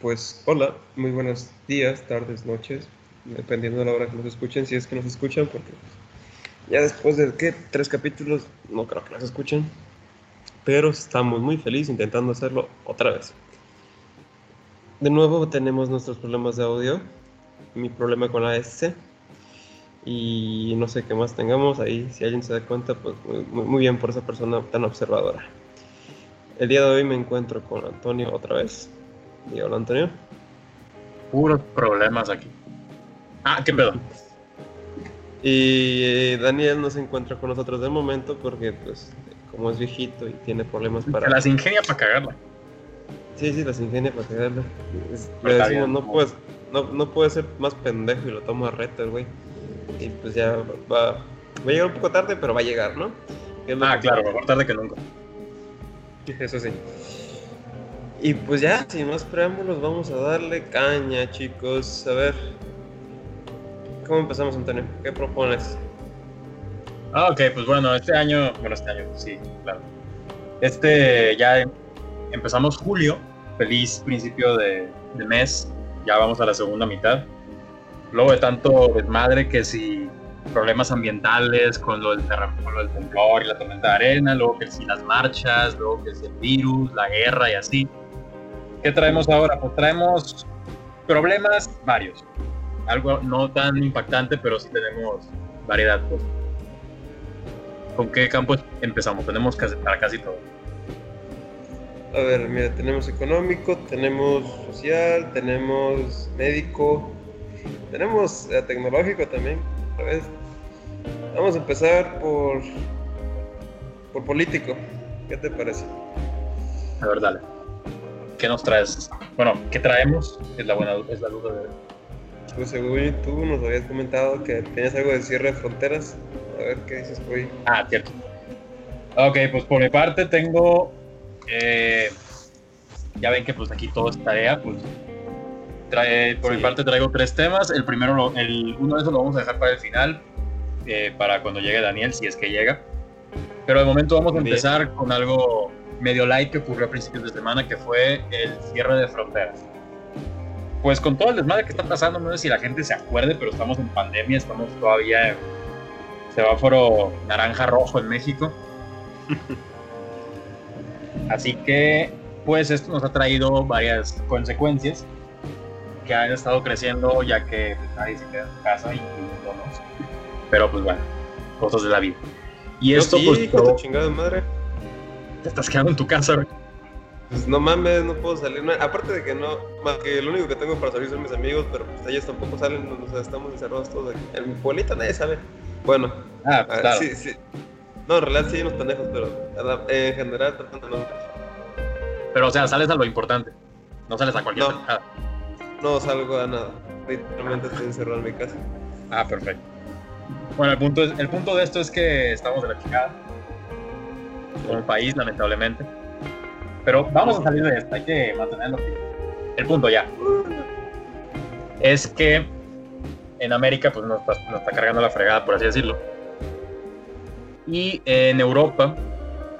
Pues hola, muy buenos días, tardes, noches, dependiendo de la hora que nos escuchen, si es que nos escuchan, porque ya después de ¿qué? tres capítulos no creo que nos escuchen, pero estamos muy felices intentando hacerlo otra vez. De nuevo tenemos nuestros problemas de audio, mi problema con la S y no sé qué más tengamos ahí, si alguien se da cuenta, pues muy, muy bien por esa persona tan observadora. El día de hoy me encuentro con Antonio otra vez. Y hola Antonio. Puros problemas aquí. Ah, qué pedo. Y eh, Daniel no se encuentra con nosotros de momento porque, pues, como es viejito y tiene problemas para. Se las ingenia para cagarla. Sí, sí, las ingenia para cagarla. Es- Pero Le decimos, no puedes, no, no puede ser más pendejo y lo toma a reto el güey. Y pues ya va, va a llegar un poco tarde, pero va a llegar, ¿no? Ah, claro, mejor tarde que nunca. Eso sí. Y pues ya, sin más preámbulos, vamos a darle caña, chicos. A ver. ¿Cómo empezamos, Antonio? ¿Qué propones? Ah, ok, pues bueno, este año, bueno, este año, sí, claro. Este, ya em- empezamos julio, feliz principio de, mes, ya vamos a la segunda mitad. Luego de tanto desmadre que si problemas ambientales con lo del, lo del temblor y la tormenta de arena, luego que si las marchas, luego que si el virus, la guerra y así. ¿Qué traemos ahora? Pues traemos problemas varios. Algo no tan impactante, pero sí tenemos variedad. Pues. ¿Con qué campo empezamos? Tenemos casi, para casi todo. A ver, mira, tenemos económico, tenemos social, tenemos médico, tenemos eh, tecnológico también. A ver, vamos a empezar por, por político. ¿Qué te parece? A ver, dale. ¿Qué nos traes? Bueno, ¿qué traemos? Es la buena es la duda de... Pues según tú nos habías comentado que tenías algo de cierre de fronteras. A ver qué dices ahí. Ah, cierto. Ok, pues por mi parte tengo... eh, ya ven que pues aquí todo es tarea, pues... Trae, por Sí. mi parte traigo tres temas. El primero, lo- el, uno de esos lo vamos a dejar para el final, eh, para cuando llegue Daniel, si es que llega. Pero de momento vamos a empezar con algo medio light que ocurrió a principios de semana, que fue el cierre de fronteras. Pues con todo el desmadre que está pasando, no sé si la gente se acuerde, pero estamos en pandemia, estamos todavía en semáforo naranja-rojo en México. Así que, pues esto nos ha traído varias consecuencias que han estado creciendo ya que pues, nadie se queda en casa, incluyéndonos. Pero pues bueno, cosas de la vida. Y esto Yo sí, pues todo- chingada madre. Te estás quedando en tu casa, güey. Pues no mames, no puedo salir. no- aparte de que no, más que lo único que tengo para salir son mis amigos, pero pues ellos tampoco salen, o sea, estamos encerrados todos aquí. En mi pueblito nadie sale. Bueno, Ah, pues ah, claro. sí, sí. No, en realidad sí hay unos pendejos, pero a la- en general tratando no. Pero o sea, sales a lo importante. No sales a cualquier No. No salgo a nada. Literalmente estoy encerrado en mi casa. Ah, perfecto. Bueno, el punto, es- el punto de esto es que estamos de la chingada. Como país, lamentablemente. Pero vamos a salir de esto, hay que mantenerlo. El punto ya. Es que en América, pues nos nos está cargando la fregada, por así decirlo. Y en Europa,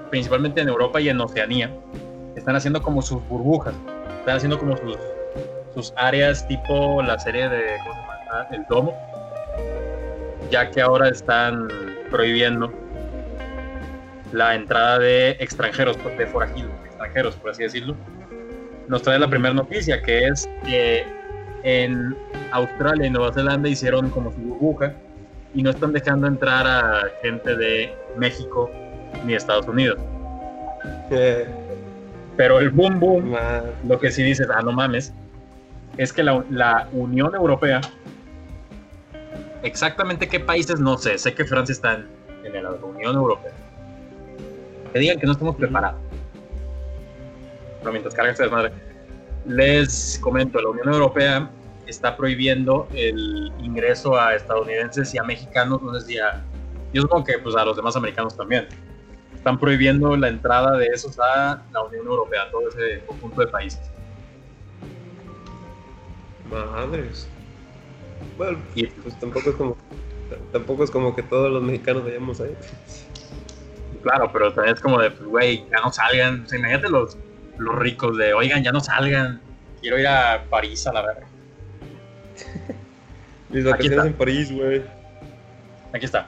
principalmente en Europa y en Oceanía, están haciendo como sus burbujas. Están haciendo como sus, sus áreas tipo la serie de. Ah, El Domo. Ya que ahora están prohibiendo la entrada de extranjeros, de forajidos, extranjeros, por así decirlo. Nos trae la primera noticia, que es que en Australia y Nueva Zelanda hicieron como su burbuja y no están dejando entrar a gente de México ni Estados Unidos. Eh, Pero el boom boom lo que sí dices, ah, no mames, es que la, la Unión Europea, exactamente qué países, no sé, sé que Francia está en, en la Unión Europea. Que digan que no estamos preparados. Pero mientras carga esta desmadre, les comento, la Unión Europea está prohibiendo el ingreso a estadounidenses y a mexicanos, no sé si a, yo supongo que pues a los demás americanos también. Están prohibiendo la entrada de esos a la Unión Europea, todo ese conjunto de países. Madres. Bueno, Y pues tampoco es como. Tampoco es como que todos los mexicanos vayamos ahí. Claro, pero también es como de, pues, güey, ya no salgan. O sea, imagínate los, los ricos de, oigan, ya no salgan. Quiero ir a París a la verga. Mis Aquí vacaciones está. en París, güey. Aquí está.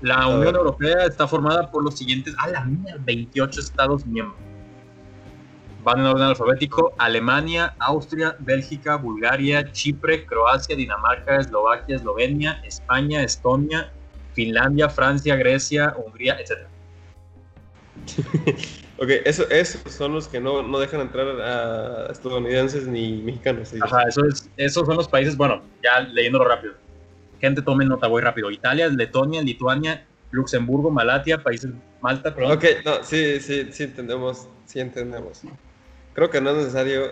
La Unión. Europea está formada por los siguientes, a la mía, 28 estados miembros. Van en orden alfabético: Alemania, Austria, Bélgica, Bulgaria, Chipre, Croacia, Dinamarca, Eslovaquia, Eslovenia, España, Estonia, Finlandia, Francia, Grecia, Hungría, etc. Ok, eso, esos son los que no, no dejan entrar a estadounidenses ni mexicanos. sí. Ajá, eso es, esos son los países, bueno, ya leyéndolo rápido. Gente, tomen nota, voy rápido. Italia, Letonia, Lituania, Luxemburgo, Malatia, países Malta, perdón. Ok, no, sí, sí, sí entendemos, sí entendemos. Creo que no es necesario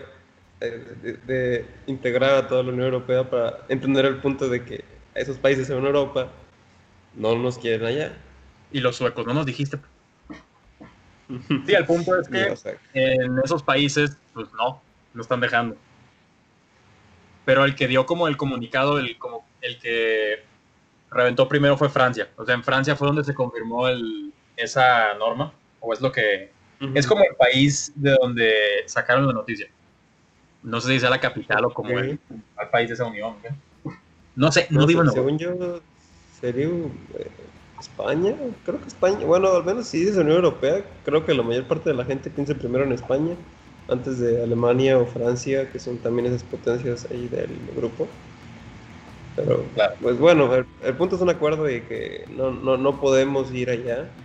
eh, de, de integrar a toda la Unión Europea para entender el punto de que esos países en Europa no nos quieren allá. Y los suecos, no nos dijiste. Sí, el punto es que en esos países, pues no, no están dejando. Pero el que dio como el comunicado, el, como, el que reventó primero fue Francia. O sea, en Francia fue donde se confirmó el, esa norma, o es lo que... Es como el país de donde sacaron la noticia. No sé si sea la capital o como el, el país de esa unión. No sé, no, No, digo no. según yo, sería eh, España. Creo que España. Bueno, al menos si dice Unión Europea, creo que la mayor parte de la gente piensa primero en España, antes de Alemania o Francia, que son también esas potencias ahí del grupo. Pero, Claro. pues bueno, el, el punto es un acuerdo y que no, no, no podemos ir allá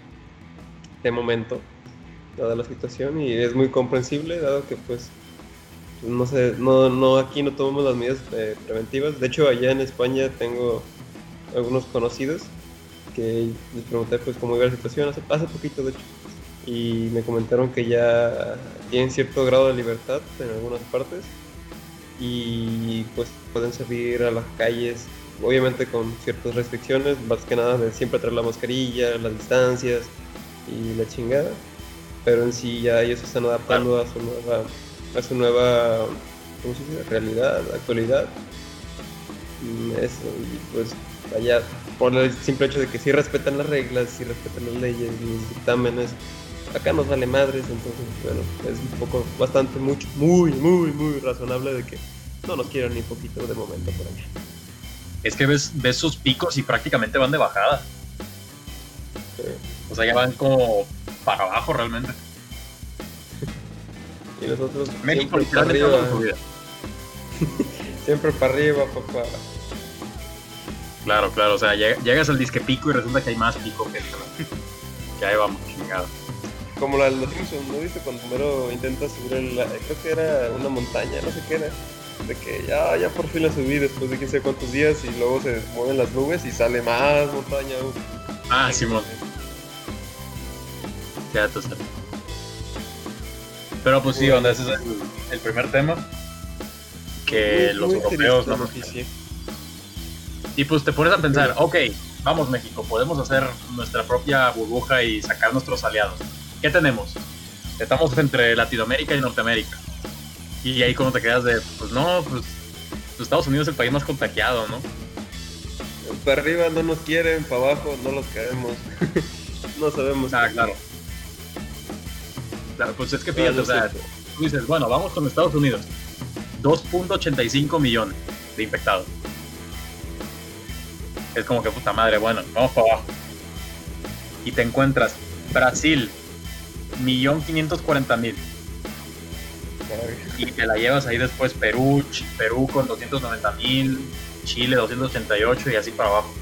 de momento, dada la situación, y es muy comprensible, dado que pues no sé, no, no, aquí no tomamos las medidas eh, preventivas. De hecho, allá en España tengo algunos conocidos que les pregunté pues cómo iba la situación hace, hace poquito, de hecho. Y me comentaron que ya tienen cierto grado de libertad en algunas partes y pues pueden salir a las calles, obviamente con ciertas restricciones, más que nada de siempre traer la mascarilla, las distancias y la chingada. Pero en sí ya ellos están adaptando a su nueva a su nueva ¿cómo se dice? realidad, actualidad. Eso, y pues allá, por el simple hecho de que sí respetan las reglas, sí respetan las leyes, los dictámenes, acá nos vale madres, entonces, bueno, es un poco, bastante, mucho, muy, muy, muy razonable de que no nos quieran ni poquito de momento por allá. Es que ves, ves sus picos y prácticamente van de bajada. O sea, ya van como para abajo realmente. Y nosotros México siempre para arriba, siempre para arriba, papá. Claro, claro. O sea, lleg- llegas al disque pico y resulta que hay más pico que, que ahí vamos, chingado. Como la de los Simpsons, ¿no viste? Cuando primero intenta subir el, creo que era una montaña, no sé qué era. De que ya, ya por fin la subí después de quién sé cuántos días y luego se mueven las nubes y sale más montaña. Ah, Simón. Ya tú sabes. Pero pues sí, onda, ese es el, el primer tema. Que Muy- los muy europeos no nos. Y pues te pones a pensar, ok, vamos México, podemos hacer nuestra propia burbuja y sacar nuestros aliados. ¿Qué tenemos? Estamos entre Latinoamérica y Norteamérica. Y ahí como te quedas de, pues no, pues Estados Unidos es el país más contagiado, ¿no? Para arriba no nos quieren, para abajo no los queremos. no sabemos. Ah, claro. Claro, pues es que fíjate, Ah, o sea, tú dices, bueno, vamos con Estados Unidos. 2.85 millones de infectados. Es como que puta madre, bueno, vamos para abajo. Y te encuentras Brasil, 1.540.000. Y te la llevas ahí después Perú, Perú con 290.000, Chile 288 y así para abajo.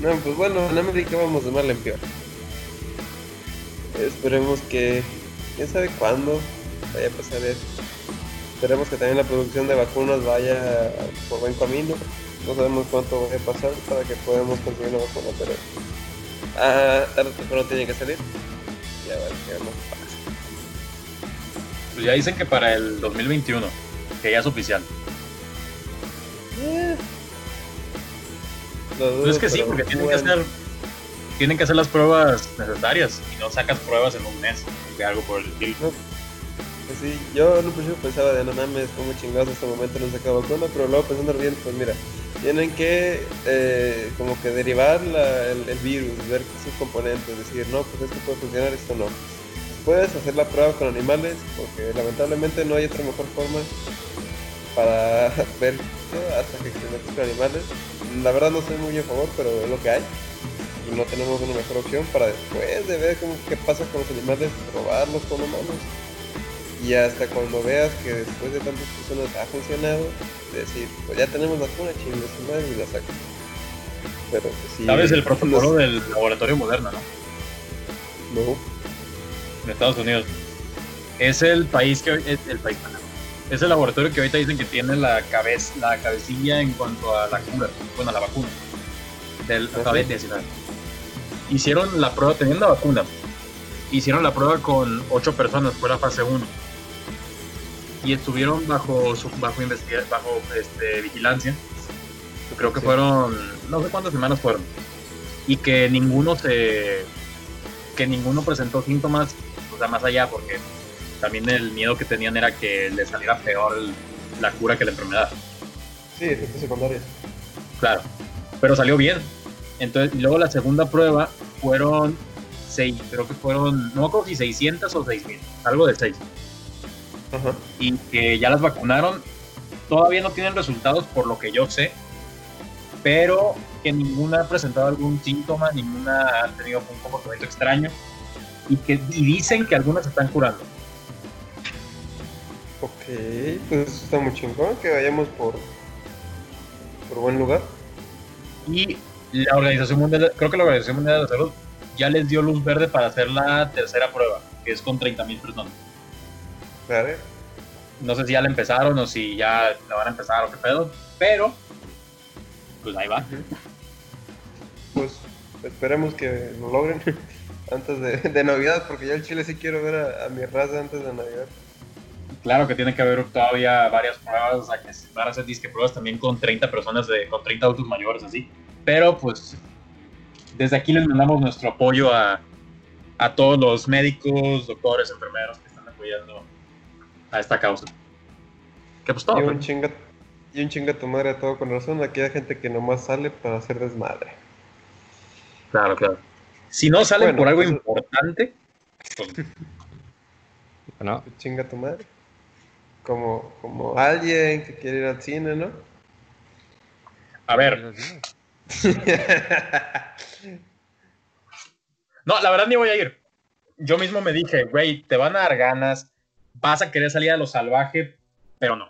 No, pues bueno, en América vamos de mal en peor. Esperemos que, quién sabe cuándo vaya a pasar eso. Esperemos que también la producción de vacunas vaya por buen camino. No sabemos cuánto vaya a pasar para que podamos conseguir una vacuna, pero ah, tarde o temprano tiene que salir. Ya va a quedar más fácil. Pues ya dicen que para el 2021, que ya es oficial. Eh. Lo dudo, Pues es que sí, porque tienen que hacer tienen que hacer las pruebas necesarias y no sacas pruebas en un mes de algo por el estilo. Pues sí, yo en un principio pensaba de no mames, como chingados hasta el momento no se acaba vacuna, pero luego pensando bien, pues mira, tienen que eh, como que derivar la- el, virus, ver sus componentes, decir, no, pues esto puede funcionar, esto no. puedes hacer la prueba con animales, porque lamentablemente no hay otra mejor forma para ver hasta que experimentos con animales. La verdad no estoy muy a favor, pero es lo que hay. Y no tenemos una mejor opción para después de ver cómo, qué pasa con los animales, probarlos con humanos. Y hasta cuando veas que después de tantas personas ha funcionado, decir, pues ya tenemos la cuna, chingue su madre y la saco. Pero pues sí. ¿Sabes el protocolo del laboratorio moderno, no? No. En Estados Unidos. Es el país que es el país es el laboratorio que ahorita dicen que tiene la cabeza, la cabecilla en cuanto a la cura, bueno, a la vacuna del COVID-19. Hicieron la prueba, teniendo la vacuna, hicieron la prueba con ocho personas, fue la fase 1. Y estuvieron bajo su, bajo bajo este, vigilancia. Yo creo que fueron, no sé cuántas semanas fueron. Y que ninguno se que ninguno presentó síntomas, o sea, más allá, porque también el miedo que tenían era que le saliera peor la cura que la enfermedad. Sí, efectos secundarios. Claro, pero salió bien. Entonces, y luego la segunda prueba fueron seis, creo que fueron, no me acuerdo si 600 o 6000, algo de 6. Ajá. Y que ya las vacunaron, todavía no tienen resultados por lo que yo sé, pero que ninguna ha presentado algún síntoma, ninguna ha tenido un comportamiento extraño y que y dicen que algunas están curando. Ok, pues está muy chingón que vayamos por, por buen lugar. Y la Organización Mundial, creo que la Organización Mundial de la Salud ya les dio luz verde para hacer la tercera prueba, que es con 30.000 personas. Claro. No sé si ya la empezaron o si ya la van a empezar o qué pedo, pero pues ahí va. Pues esperemos que lo logren antes de, de, Navidad, porque ya el Chile sí quiero ver a, a mi raza antes de Navidad claro que tiene que haber todavía varias pruebas, o sea, que se van a hacer disque pruebas también con 30 personas, de, con 30 adultos mayores, así. Pero pues desde aquí les mandamos nuestro apoyo a, a todos los médicos, doctores, enfermeros que están apoyando a esta causa. Que pues todo. Y un, chinga, y un chinga tu madre a todo con razón, aquí hay gente que nomás sale para hacer desmadre. Claro, claro. Si no salen por algo pues, importante, pues, no. Chinga tu madre como, como alguien que quiere ir al cine, ¿no? A ver. no, la verdad ni voy a ir. Yo mismo me dije, güey, te van a dar ganas, vas a querer salir a lo salvaje, pero no.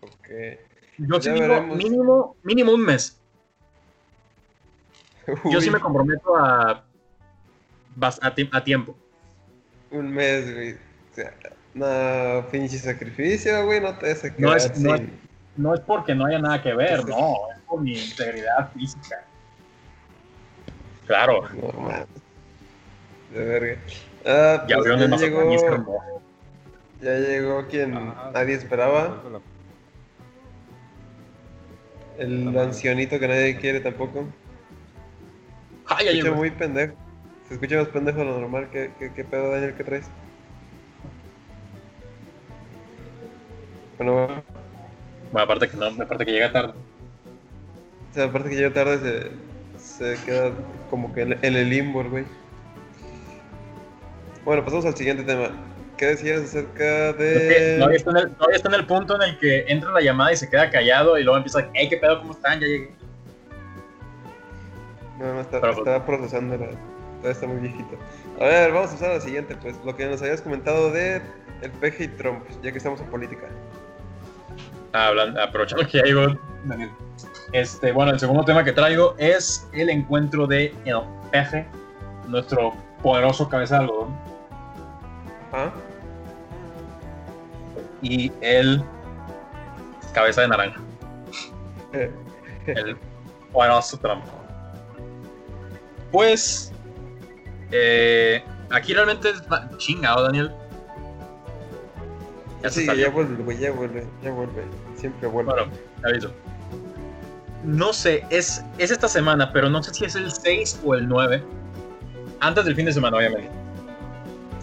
Ok. Yo sí digo mínimo, mínimo un mes. Yo sí me comprometo a, a, a tiempo. Un mes, güey. No, pinche sacrificio, güey, no te vas no es, no, es, porque no haya nada que ver, no, es por mi integridad física. Claro. No, De verga. Ah, ya, pues ya llegó, ya llegó quien ah, nadie esperaba. El ancianito que nadie quiere tampoco. Ah, ya se escucha muy pendejo. Se escucha más pendejo de lo normal. ¿Qué, qué, qué pedo, Daniel, que traes? Bueno, bueno, aparte que no, aparte que llega tarde. O sea, aparte que llega tarde se, se queda como que en, el limbo, güey. Bueno, pasamos al siguiente tema. ¿Qué decías acerca de.? todavía, está en el, todavía, está en el, punto en el que entra la llamada y se queda callado y luego empieza, hey, ¿qué pedo? ¿Cómo están? Ya llegué. No, no, está, Pero, pues, procesando, todavía está muy viejito. A ver, vamos a pasar a la siguiente, pues, lo que nos habías comentado de el peje y Trump, ya que estamos en política. Ah, hablando, aprovechando que ya llegó Este, bueno, el segundo tema que traigo es el encuentro de el peje, nuestro poderoso cabeza de algodón. Y el cabeza de naranja. el poderoso Trump. Pues, eh, aquí realmente es chingado, Daniel. Ya sí, ya vuelve, güey, ya vuelve, ya vuelve. Siempre vuelve. Bueno, aviso. No sé, es, es esta semana, pero no sé si es el 6 o el 9. Antes del fin de semana, obviamente.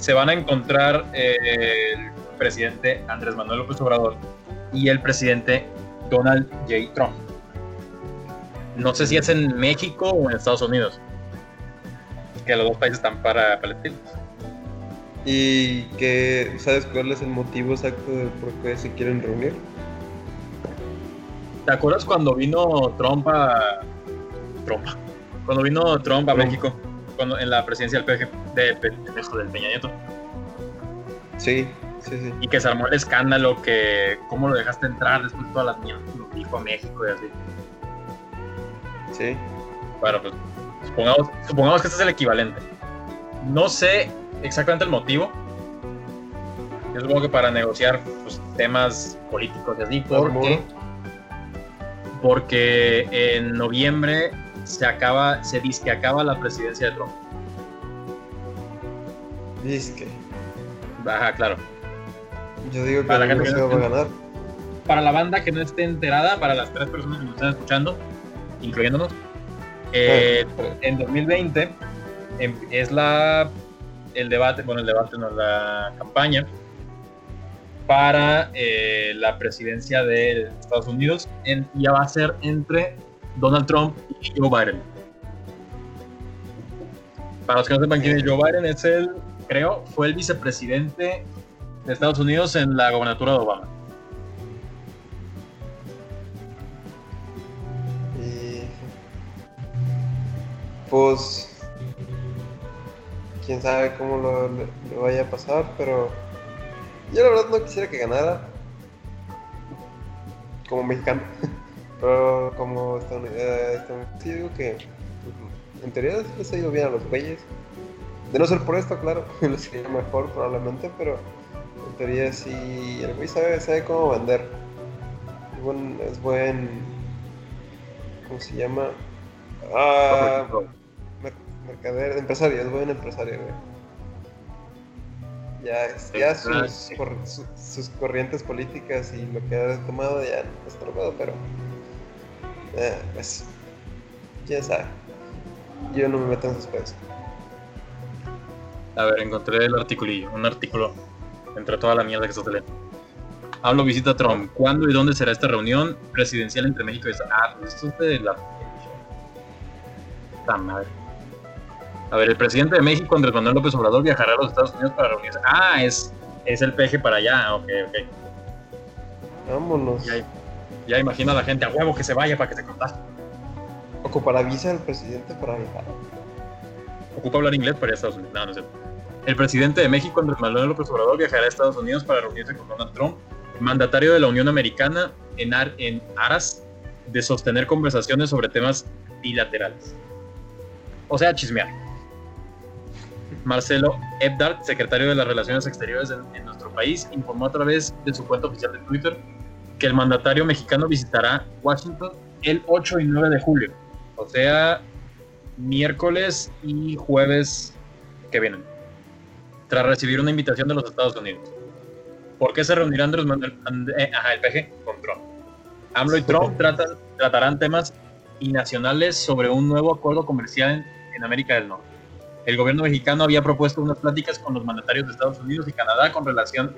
Se van a encontrar eh, el presidente Andrés Manuel López Obrador y el presidente Donald J. Trump. No sé si es en México o en Estados Unidos. Que los dos países están para Palestina. ¿Y que sabes cuál es el motivo exacto de por qué se quieren reunir? ¿Te acuerdas cuando vino Trump a. Trump? Cuando vino Trump a México, cuando, en la presidencia del PG, de, del Peña Nieto. Sí, sí, sí. Y que se armó el escándalo, que cómo lo dejaste entrar después de todas las mierdas que dijo a México y así. Sí. Bueno, pues supongamos, supongamos que este es el equivalente. No sé exactamente el motivo. Yo supongo que para negociar pues, temas políticos y así, porque, porque en noviembre se acaba, se dice que acaba la presidencia de Trump. Dice Baja, claro. Yo digo que para la va a ganar. Para la banda que no esté enterada, para las tres personas que nos están escuchando, incluyéndonos, eh, en 2020 em, es la el debate, bueno, el debate no, la campaña para eh, la presidencia de Estados Unidos en, ya va a ser entre Donald Trump y Joe Biden. Para los que no sepan quién es Joe Biden, es el, creo, fue el vicepresidente de Estados Unidos en la gobernatura de Obama. pues quién sabe cómo lo, vaya a pasar, pero yo la verdad no quisiera que ganara como mexicano, pero como estadounidense, sí digo que en teoría les ha ido bien a los güeyes. De no ser por esto, claro, les iría mejor probablemente, pero en teoría sí, el güey sabe, sabe cómo vender. Es buen, es buen ¿cómo se llama? Ah, mercader, empresario, es buen empresario, Ya, ya sus, sus, corrientes políticas y lo que ha tomado ya es pero eh, pues ya sabe. Yo no me meto en sus pedos. A ver, encontré el articulillo, un artículo entre toda la mierda que está leyendo. Hablo visita Trump. ¿Cuándo y dónde será esta reunión presidencial entre México y Estados Unidos? Ah, pues esto es de la. Esta madre. A ver, el presidente de México, Andrés Manuel López Obrador, viajará a los Estados Unidos para reunirse. Ah, es, es el peje para allá, ok, ok. Vámonos. Ya, ya imagino a la gente a huevo que se vaya para que se contagie. Ocupará visa el presidente para viajar. Ocupa hablar inglés para ir a Estados Unidos. No, no sé. El presidente de México, Andrés Manuel López Obrador, viajará a Estados Unidos para reunirse con Donald Trump, mandatario de la Unión Americana, en, en aras de sostener conversaciones sobre temas bilaterales. O sea, chismear. Marcelo Ebdard, secretario de las Relaciones Exteriores en, nuestro país, informó a través de su cuenta oficial de Twitter que el mandatario mexicano visitará Washington el 8 y 9 de julio, o sea, miércoles y jueves que vienen, tras recibir una invitación de los Estados Unidos. ¿Por qué se reunirán Andrés Manuel, eh, ajá, el PG con Trump? AMLO y Trump tratan, tratarán temas nacionales sobre un nuevo acuerdo comercial en, en América del Norte el gobierno mexicano había propuesto unas pláticas con los mandatarios de Estados Unidos y Canadá con relación,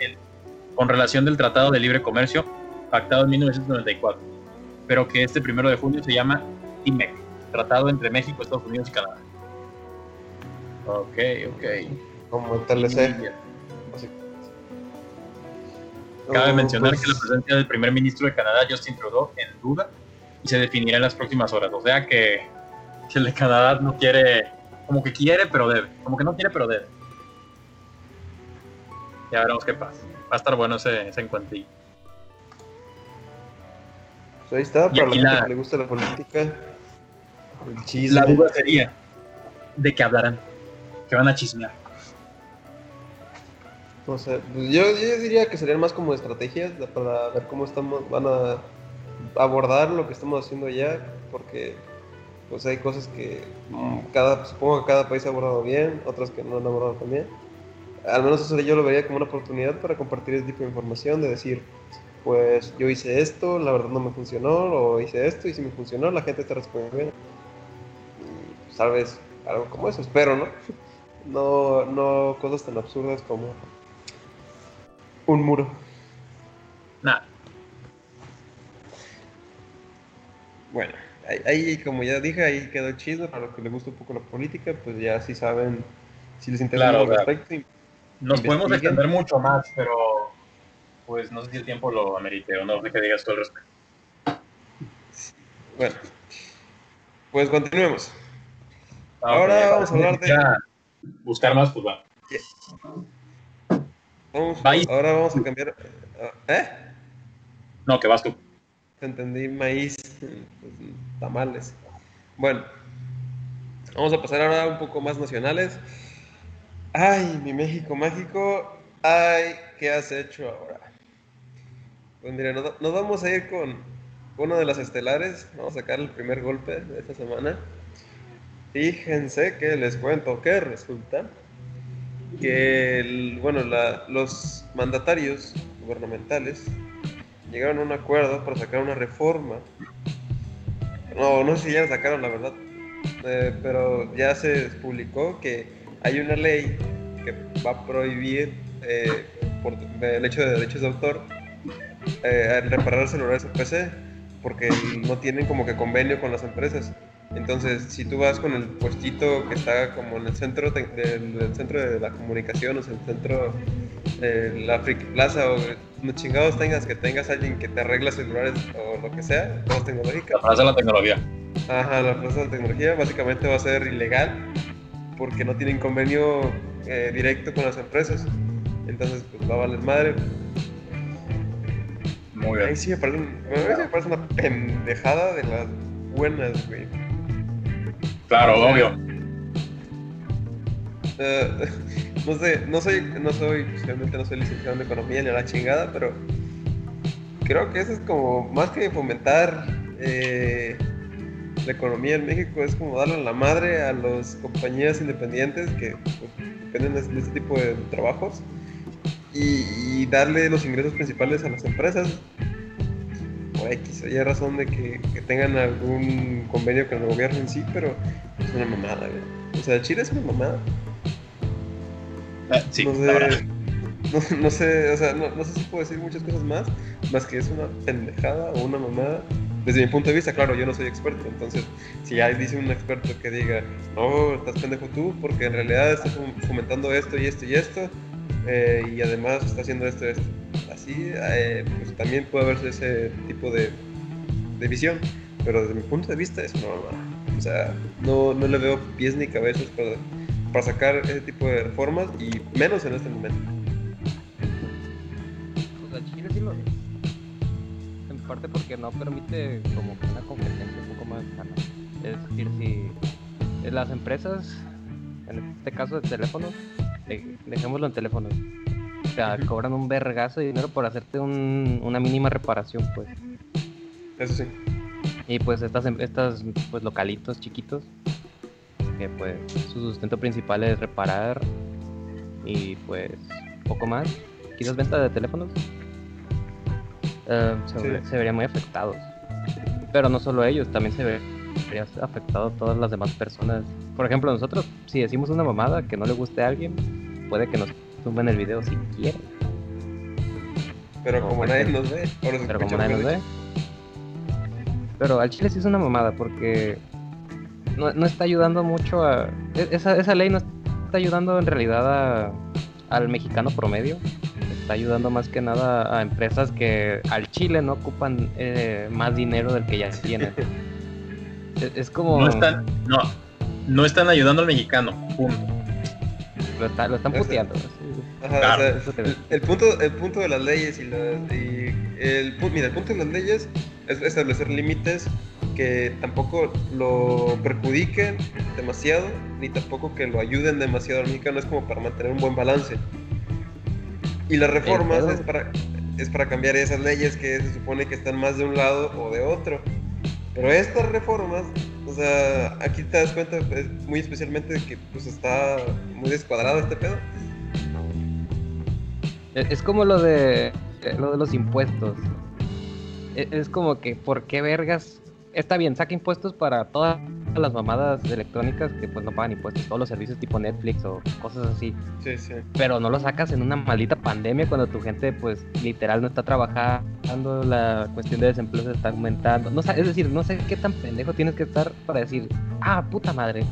con relación del Tratado de Libre Comercio pactado en 1994, pero que este primero de junio se llama TIMEC, Tratado entre México, Estados Unidos y Canadá. Ok, ok. Como TLC. Cabe mencionar pues que la presencia del primer ministro de Canadá, Justin Trudeau, en duda y se definirá en las próximas horas. O sea que, que el de Canadá no quiere como que quiere, pero debe. Como que no quiere, pero debe. Ya veremos qué pasa. Va a estar bueno ese, ese encuentrillo. Ahí está, para la gente que le gusta la política. El chisme. La duda sería de qué hablarán. Que van a chismear. No sé, pues yo, yo, diría que serían más como estrategias para ver cómo estamos, van a abordar lo que estamos haciendo ya, porque pues hay cosas que cada, supongo que cada país ha abordado bien, otras que no han abordado tan bien. Al menos eso yo lo vería como una oportunidad para compartir ese tipo de información, de decir, pues yo hice esto, la verdad no me funcionó, o hice esto y si me funcionó, la gente te responde bien. Y pues, tal vez algo como eso, espero, ¿no? No, no cosas tan absurdas como un muro. Nada. Bueno ahí, como ya dije, ahí quedó chido. Para los que les gusta un poco la política, pues ya sí saben, si les interesa al respecto, nos podemos extender mucho más, pero pues no sé si el tiempo lo amerite o no qué digas tú al respecto. Bueno, pues continuemos. Ah, Ahora vamos a hablar de. Buscar más, pues va. ahora vamos a cambiar. ¿Eh? No, que vas tú. Entendí maíz, pues, tamales. Bueno, vamos a pasar ahora un poco más nacionales. Ay, mi México mágico. Ay, ¿qué has hecho ahora? Pues mira, nos, vamos a ir con uno de las estelares. Vamos a sacar el primer golpe de esta semana. Fíjense que les cuento que resulta que bueno, los mandatarios gubernamentales llegaron a un acuerdo para sacar una reforma. No, no sé si ya la sacaron, la verdad, eh, pero ya se publicó que hay una ley que va a prohibir, eh, el hecho de derechos de autor, eh, reparar celulares o PC, porque no tienen como que convenio con las empresas. Entonces, si tú vas con el puestito que está como en el centro, del centro de la comunicación, o sea, el centro de la Friki Plaza, o donde chingados tengas, que tengas alguien que te arregla celulares o lo que sea, cosas tecnológicas. La plaza de la tecnología. Ajá, la plaza de la tecnología básicamente va a ser ilegal porque no tienen convenio eh, directo con las empresas. Entonces, pues va a valer madre. Muy bien. Ahí sí me parece, me parece una pendejada de las buenas, güey. Claro, obvio. Eh, no sé, no soy, no soy, realmente no soy licenciado en economía ni a la chingada, pero creo que eso es como, más que fomentar eh, la economía en México, es como darle la madre a las compañías independientes que pues, dependen de este tipo de trabajos y darle los ingresos principales a las empresas X o Y razón de que, tengan algún convenio con el gobierno en sí, pero es una mamada, O sea, Chile es una mamada. Ah, sí, no sé, no, sé, o sea, no, sé si puedo decir muchas cosas más, más que es una pendejada o una mamada. Desde mi punto de vista, claro, yo no soy experto, entonces si hay dice un experto que diga, no, estás pendejo tú, porque en realidad estás fomentando esto y esto y esto, eh, y además está haciendo esto esto así, eh, pues también puede haberse ese tipo de, de, visión. Pero desde mi punto de vista es normal. O sea, no, no le veo pies ni cabezas para, para sacar ese tipo de reformas y menos en este momento. Pues Chile sí lo En parte porque no permite como una competencia un poco más sana. Es decir, si las empresas, en este caso de teléfonos, dejémoslo en teléfonos, o sea, cobran un vergazo de dinero por hacerte un, una mínima reparación, pues. Eso sí. Y pues estas, em, estas pues localitos chiquitos, que pues su sustento principal es reparar y pues poco más. Quizás venta de teléfonos. Eh, se, verían muy afectados. Pero no solo ellos, también se vería afectado todas las demás personas. Por ejemplo, nosotros, si decimos una mamada que no le guste a alguien, puede que nos tumban el video si quieren. Pero como nadie nos ve, pero como nadie nos ve. Pero al chile sí es una mamada porque no, no está ayudando mucho a. E, esa, esa ley no está ayudando en realidad a, al mexicano promedio. Está ayudando más que nada a empresas que al chile no ocupan eh, más dinero del que ya tienen. es, como. No están, no, no están ayudando al mexicano, punto. Lo, lo están puteando el, punto, el punto de las leyes y, el, mira, el punto de las leyes es establecer límites que tampoco lo perjudiquen demasiado, ni tampoco que lo ayuden demasiado al mexicano, es como para mantener un buen balance. Y las reformas es para, es para cambiar esas leyes que se supone que están más de un lado o de otro. Pero estas reformas, o sea, aquí te das cuenta pues, muy especialmente que pues está muy descuadrado este pedo es como lo de lo de los impuestos. E, es como que, ¿por qué vergas? Está bien, saca impuestos para todas las mamadas electrónicas que pues no pagan impuestos, todos los servicios tipo Netflix o cosas así. Sí, sí. Pero no lo sacas en una maldita pandemia cuando tu gente pues literal no está trabajando, la cuestión de desempleo se está aumentando. No, es decir, no sé qué tan pendejo tienes que estar para decir, ah, puta madre,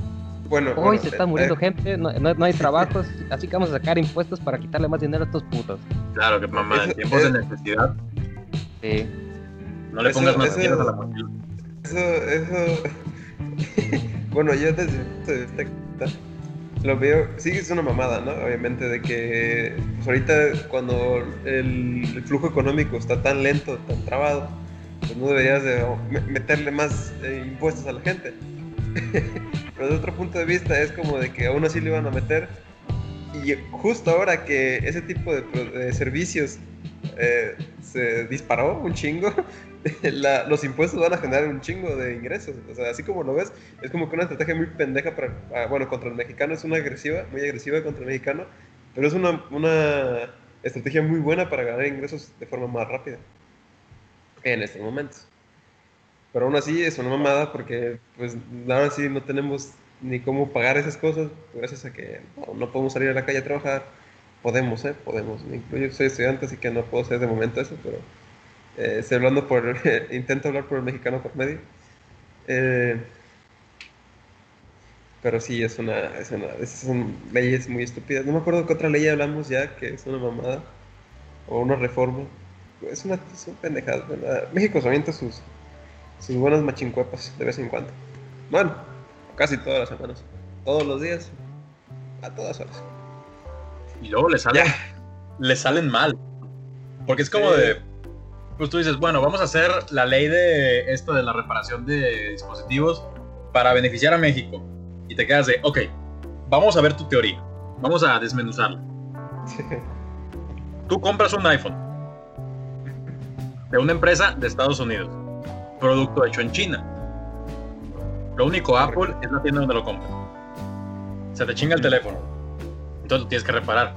Bueno, Hoy bueno, se está eh, muriendo eh, gente, no, no- no hay trabajos, así que vamos a sacar impuestos para quitarle más dinero a estos putos. Claro que mamá, en tiempos de necesidad, Sí. no le eso- pongas más mierdas a la mochila. Eso, eso. bueno, yo desde mi punto de vista lo veo. Sí, es una mamada, ¿no? Obviamente, de que pues ahorita, cuando el, flujo económico está tan lento, tan trabado, pues no deberías de me- meterle más eh, impuestos a la gente. Pero desde otro punto de vista, es como de que aún así le iban a meter. Y justo ahora que ese tipo de, de servicios eh, se disparó un chingo, los impuestos van a generar un chingo de ingresos. O sea, así como lo ves, es como que una estrategia muy pendeja para, ah, bueno, contra el mexicano es una agresiva, muy agresiva contra el mexicano, pero es una, una estrategia muy buena para ganar ingresos de forma más rápida en estos momentos. Pero aún así es una mamada porque pues ahora sí no tenemos ni cómo pagar esas cosas gracias a que no, podemos salir a la calle a trabajar. Podemos, ¿eh? Podemos. Me soy estudiante, así que no puedo hacer de momento eso, pero eh, estoy hablando por... intento hablar por el mexicano por medio. Eh, pero sí, es una, es una... Son leyes muy estúpidas. No me acuerdo qué otra ley hablamos ya, que es una mamada. O una reforma. Es una... Son pendejadas. bueno, México se avienta sus, sus buenas machincuepas de vez en cuando. Bueno, casi todas las semanas. Todos los días. A todas horas. Y luego le salen, le salen mal. Porque es como Sí. de. Pues tú dices, bueno, vamos a hacer la ley de esto de la reparación de dispositivos para beneficiar a México. Y te quedas de, ok, vamos a ver tu teoría. Vamos a desmenuzarla. Tú compras un iPhone de una empresa de Estados Unidos, producto hecho en China. Lo único Apple es la tienda donde lo compras. Se te chinga el teléfono. Entonces lo tienes que reparar.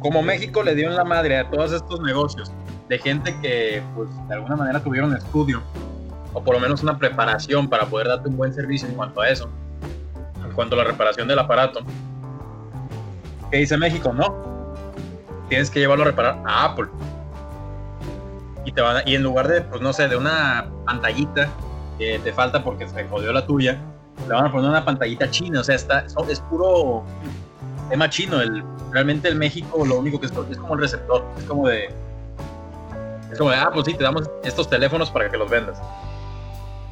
Como México le dio en la madre a todos estos negocios de gente que, pues, de alguna manera tuvieron estudio o por lo menos una preparación para poder darte un buen servicio en cuanto a eso, en cuanto a la reparación del aparato. ¿Qué dice México? No. Tienes que llevarlo a reparar a Apple. Y, te van a- y en lugar de, pues no sé, de una pantallita que te falta porque se jodió la tuya, le van a poner una pantallita china. O sea, está, so- es puro tema chino. El, realmente el México lo único que es, es como el receptor. Es como de. Es como ah, pues sí, te damos estos teléfonos para que los vendas.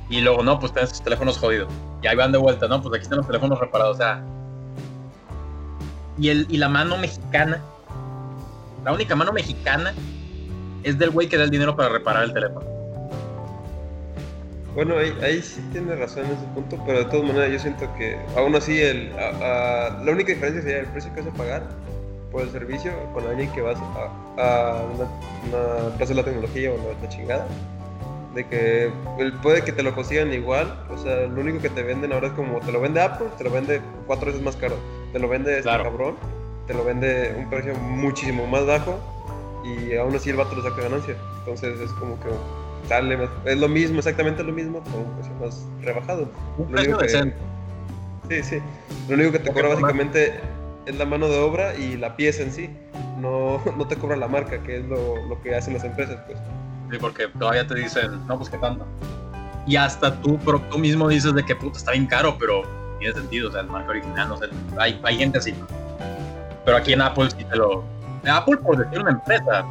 Y luego, no, pues tienes estos teléfonos jodidos. Y ahí van de vuelta, ¿no? Pues aquí están los teléfonos reparados. O sea. Y, el, y la mano mexicana. La única mano mexicana es del güey que da el dinero para reparar el teléfono. Bueno, ahí, ahí sí tiene razón en ese punto, pero de todas maneras yo siento que aún así el, la única diferencia sería el precio que vas a pagar por el servicio con alguien que vas a, a una, una empresa de la tecnología o la chingada. De que puede que te lo consigan igual, o sea, lo único que te venden ahora es como te lo vende Apple, te lo vende cuatro veces más caro, te lo vende este Claro. cabrón, te lo vende un precio muchísimo más bajo y aún así el vato le saca ganancia. Entonces es como que sale más- es lo mismo, exactamente lo mismo, con un precio más rebajado. Un Lo precio único que- decente. Sí, sí. Lo único que te cobra- básicamente es la mano de obra y la pieza en sí. No, no te cobra la marca, que es lo, lo que hacen las empresas, pues. Sí, porque todavía te dicen, no, pues qué tanto. Y hasta tú, pero tú mismo dices de que puta está bien caro, pero tiene sentido, o sea, el marca original, no sé, hay, hay gente así. Pero aquí en Apple sí te lo. Apple por decir una empresa,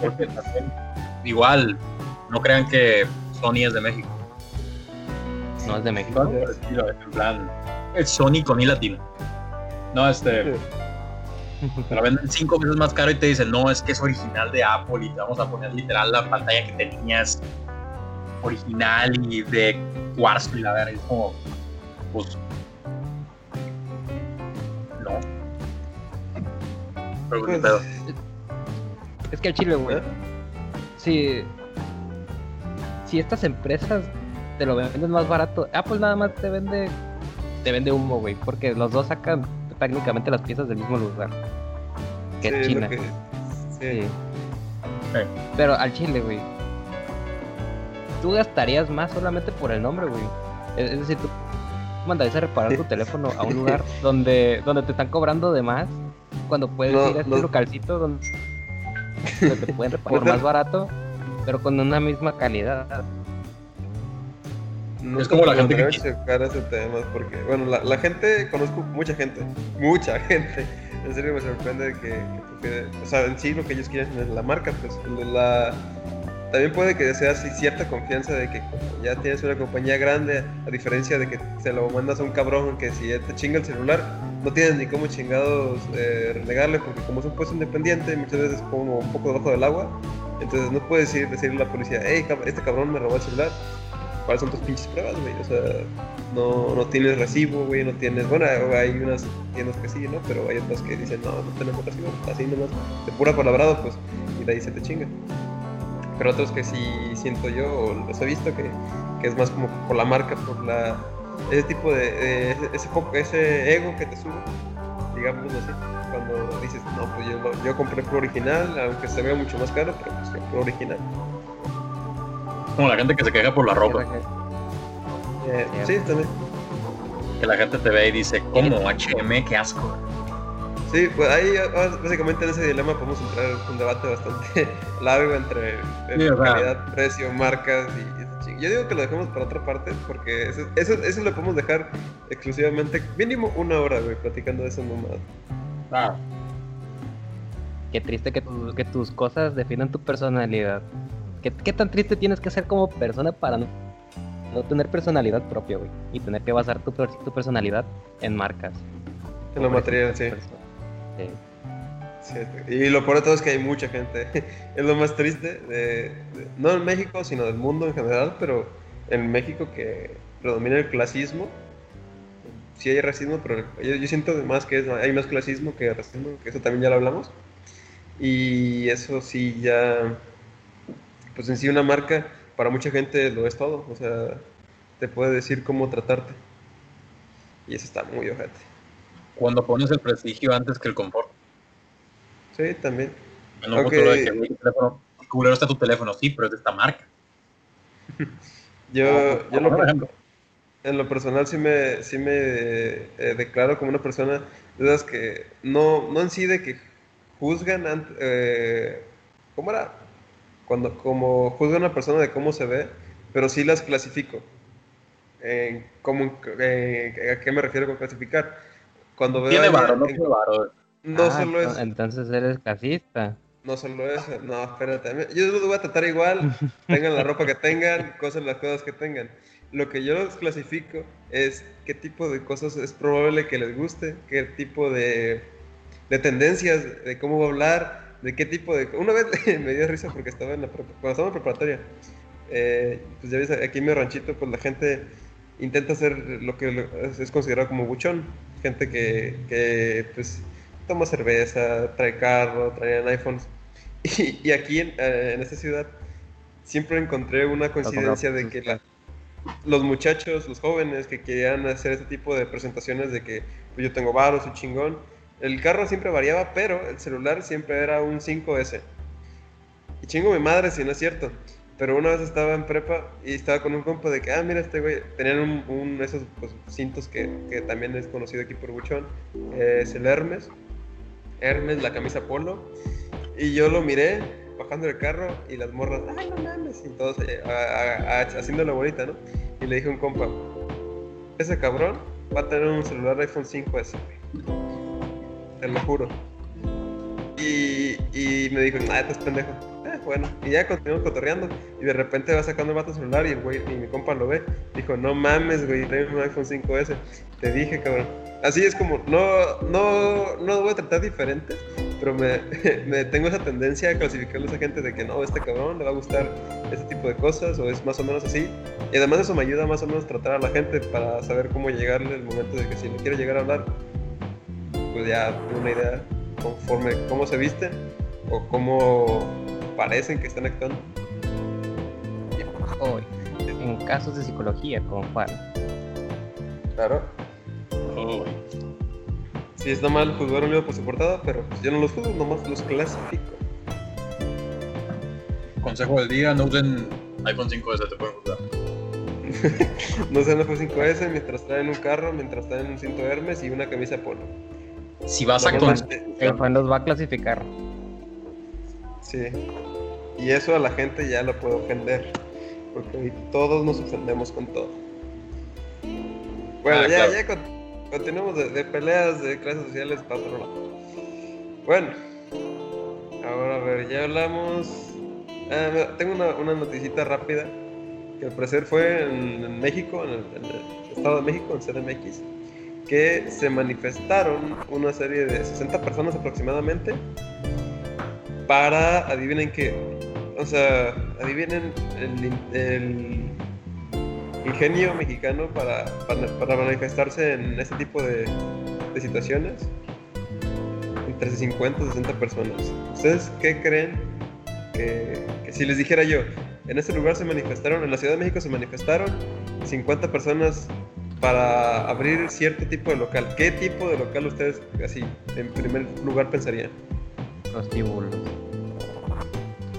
porque también, igual, no crean que Sony es de México. No es de México. Por el estilo, En plan, es Sony con I latino. No, este. Te lo venden cinco veces más caro y te dicen, no, es que es original de Apple y te vamos a poner literal la pantalla que tenías original y de cuarzo y la verdad, es como, pues, no. Pero pues, Pues, pedo. Es que el chile, güey. ¿eh? Si, si estas empresas te lo venden más barato, Apple nada más te vende te vende humo, güey, porque los dos sacan técnicamente las piezas del mismo lugar. Que Sí, China. lo que- Sí. sí. Sí. Pero al chile, güey. Tú gastarías más solamente por el nombre, güey. Es, es decir, tú mandarías a reparar tu teléfono a un lugar donde, donde te están cobrando de más cuando puedes No, ir a este no. localcito donde, donde te pueden reparar más barato, pero con una misma calidad. No Es como la gente que checar ese tema, porque, bueno, la, la gente, conozco mucha gente, mucha gente. En serio me sorprende que, que o sea, en sí lo que ellos quieren es la marca, pues la, también puede que sea así cierta confianza de que ya tienes una compañía grande, a diferencia de que se lo mandas a un cabrón que si te chinga el celular, no tienes ni cómo chingados eh, renegarle, porque como es un puesto independiente, muchas veces como un poco debajo del agua, entonces no puedes decir, decirle a la policía, hey, este cabrón me robó el celular. ¿Cuáles son tus pinches pruebas, güey? O sea, no, no tienes recibo, güey, no tienes... Bueno, hay unas tiendas que sí, ¿no? Pero hay otras que dicen, no, no tenemos recibo, así nomás, de pura palabrado, pues, y de ahí se te chinga. Pero otros que sí siento yo, o los he visto, que, que es más como por la marca, por la... Ese tipo de... de- ese- ese, ego que te sube, digámoslo así. Cuando dices, no, pues yo, yo compré pro original, aunque se vea mucho más caro, pero pues yo pro original. Como la gente que se queja por la ropa. Eh, sí, también. Que la gente te ve y dice, ¿cómo? HM, qué asco. Sí, pues ahí ah, básicamente en ese dilema podemos entrar en un debate bastante largo entre, entre Sí, calidad, precio, marcas y, y ese ching- Yo digo que lo dejemos para otra parte porque eso, eso, eso lo podemos dejar exclusivamente, mínimo una hora, güey, platicando de esa mamada. Ah, Qué triste que, tu- que tus cosas definan tu personalidad. ¿Qué, qué tan triste tienes que ser como persona para no, no tener personalidad propia, güey? Y tener que basar tu, tu personalidad en marcas. En lo material, sí. Sí. Sí, Y lo peor de todo es que hay mucha gente. es lo más triste, de, de- no en México, sino del mundo en general, pero en México que predomina el clasismo. Sí hay racismo, pero yo, yo siento más que es- hay más clasismo que racismo, que eso también ya lo hablamos. Y eso sí ya, pues en sí una marca para mucha gente lo es todo. O sea, te puede decir cómo tratarte. Y eso está muy ojete. cuando pones el prestigio antes que el confort. Sí, también. En un Ok. futuro de que, tu teléfono, culero está tu teléfono, sí, pero es de esta marca. Yo, Como- yo lo, ejemplo. en lo personal sí me, sí me eh, declaro como una persona de esas que no, no en sí de que juzgan, ant- eh, ¿cómo era? Cuando como juzgan a una persona de cómo se ve, pero sí las clasifico. En cómo, eh, ¿A qué me refiero con clasificar? Cuando veo Tiene a varo, no en- tiene varo. no Ah, solo eso, Entonces eres clasista. no solo eso, no, espérate. Yo los voy a tratar igual, tengan la ropa que tengan, cosas las cosas que tengan. Lo que yo los clasifico es qué tipo de cosas es probable que les guste, qué tipo de, de tendencias, de cómo va a hablar, de qué tipo de... Una vez me dio risa porque estaba en la cuando estaba en preparatoria. eh, pues ya ves, aquí en mi ranchito, pues la gente intenta hacer lo que es- considerado como buchón. Gente que, que pues toma cerveza, trae carro, traían iPhones. Y, y aquí en, eh, en esta ciudad siempre encontré una coincidencia de que la- los muchachos, los jóvenes que querían hacer este tipo de presentaciones de que pues, yo tengo varo, soy chingón, el carro siempre variaba, pero el celular siempre era un 5S. Y chingo mi madre si no es cierto. Pero una vez estaba en prepa y estaba con un compa de que, ah, mira este güey, tenían un, esos pues, cintos que, que también es conocido aquí por Buchón, eh, es el Hermes, Hermes, la camisa polo, y yo lo miré bajando del carro y las morras, ay, no mames, y todos eh, a- a- a- haciéndole bonita, ¿no? Y le dije a un compa, ese cabrón va a tener un celular iPhone 5S, güey. Te lo juro. Y, y me dijo, ah, estás pendejo. Eh, bueno, y ya continuamos cotorreando. Y de repente va sacando el vato celular y el güey, y mi compa lo ve. Dijo, no mames, güey, trae un iPhone 5S. Te dije, cabrón. Así es como, no, no, no voy a tratar diferentes, pero me, me tengo esa tendencia a clasificarle a gente de que no, este cabrón le va a gustar este tipo de cosas o es más o menos así. Y además eso me ayuda más o menos a tratar a la gente para saber cómo llegarle el momento de que si le quiere llegar a hablar, pues ya una idea conforme cómo se visten o cómo parecen que están actuando. Hoy, en casos de psicología, como Juan. Claro. Si está mal juzgar un libro por su portada, pero pues yo no los juzgo, nomás los clasifico. Consejo del día, no usen iPhone 5S, te pueden juzgar. No sean los 5S mientras traen un carro, mientras traen un cinto Hermes y una camisa polo. Si vas a con... El los va a clasificar. Sí. Y eso a la gente ya lo puede ofender. Porque hoy todos nos ofendemos con todo. Bueno, Ah, ya, claro. ya con- continuamos de, de peleas de clases sociales para otro lado. Bueno, ahora a ver, ya hablamos. Ah, tengo una, una noticita rápida que al parecer fue en, en México, en el, en el Estado de México, en CDMX, que se manifestaron una serie de 60 personas aproximadamente para, adivinen qué, o sea, adivinen el, in- el ingenio mexicano para, para, manifestarse en ese tipo de, de situaciones. Entre 50 y 60 personas. ¿Ustedes qué creen que, que si les dijera yo, en este lugar se manifestaron, en la Ciudad de México se manifestaron 50 personas para abrir cierto tipo de local? ¿Qué tipo de local ustedes así en primer lugar pensarían? Prostíbulos.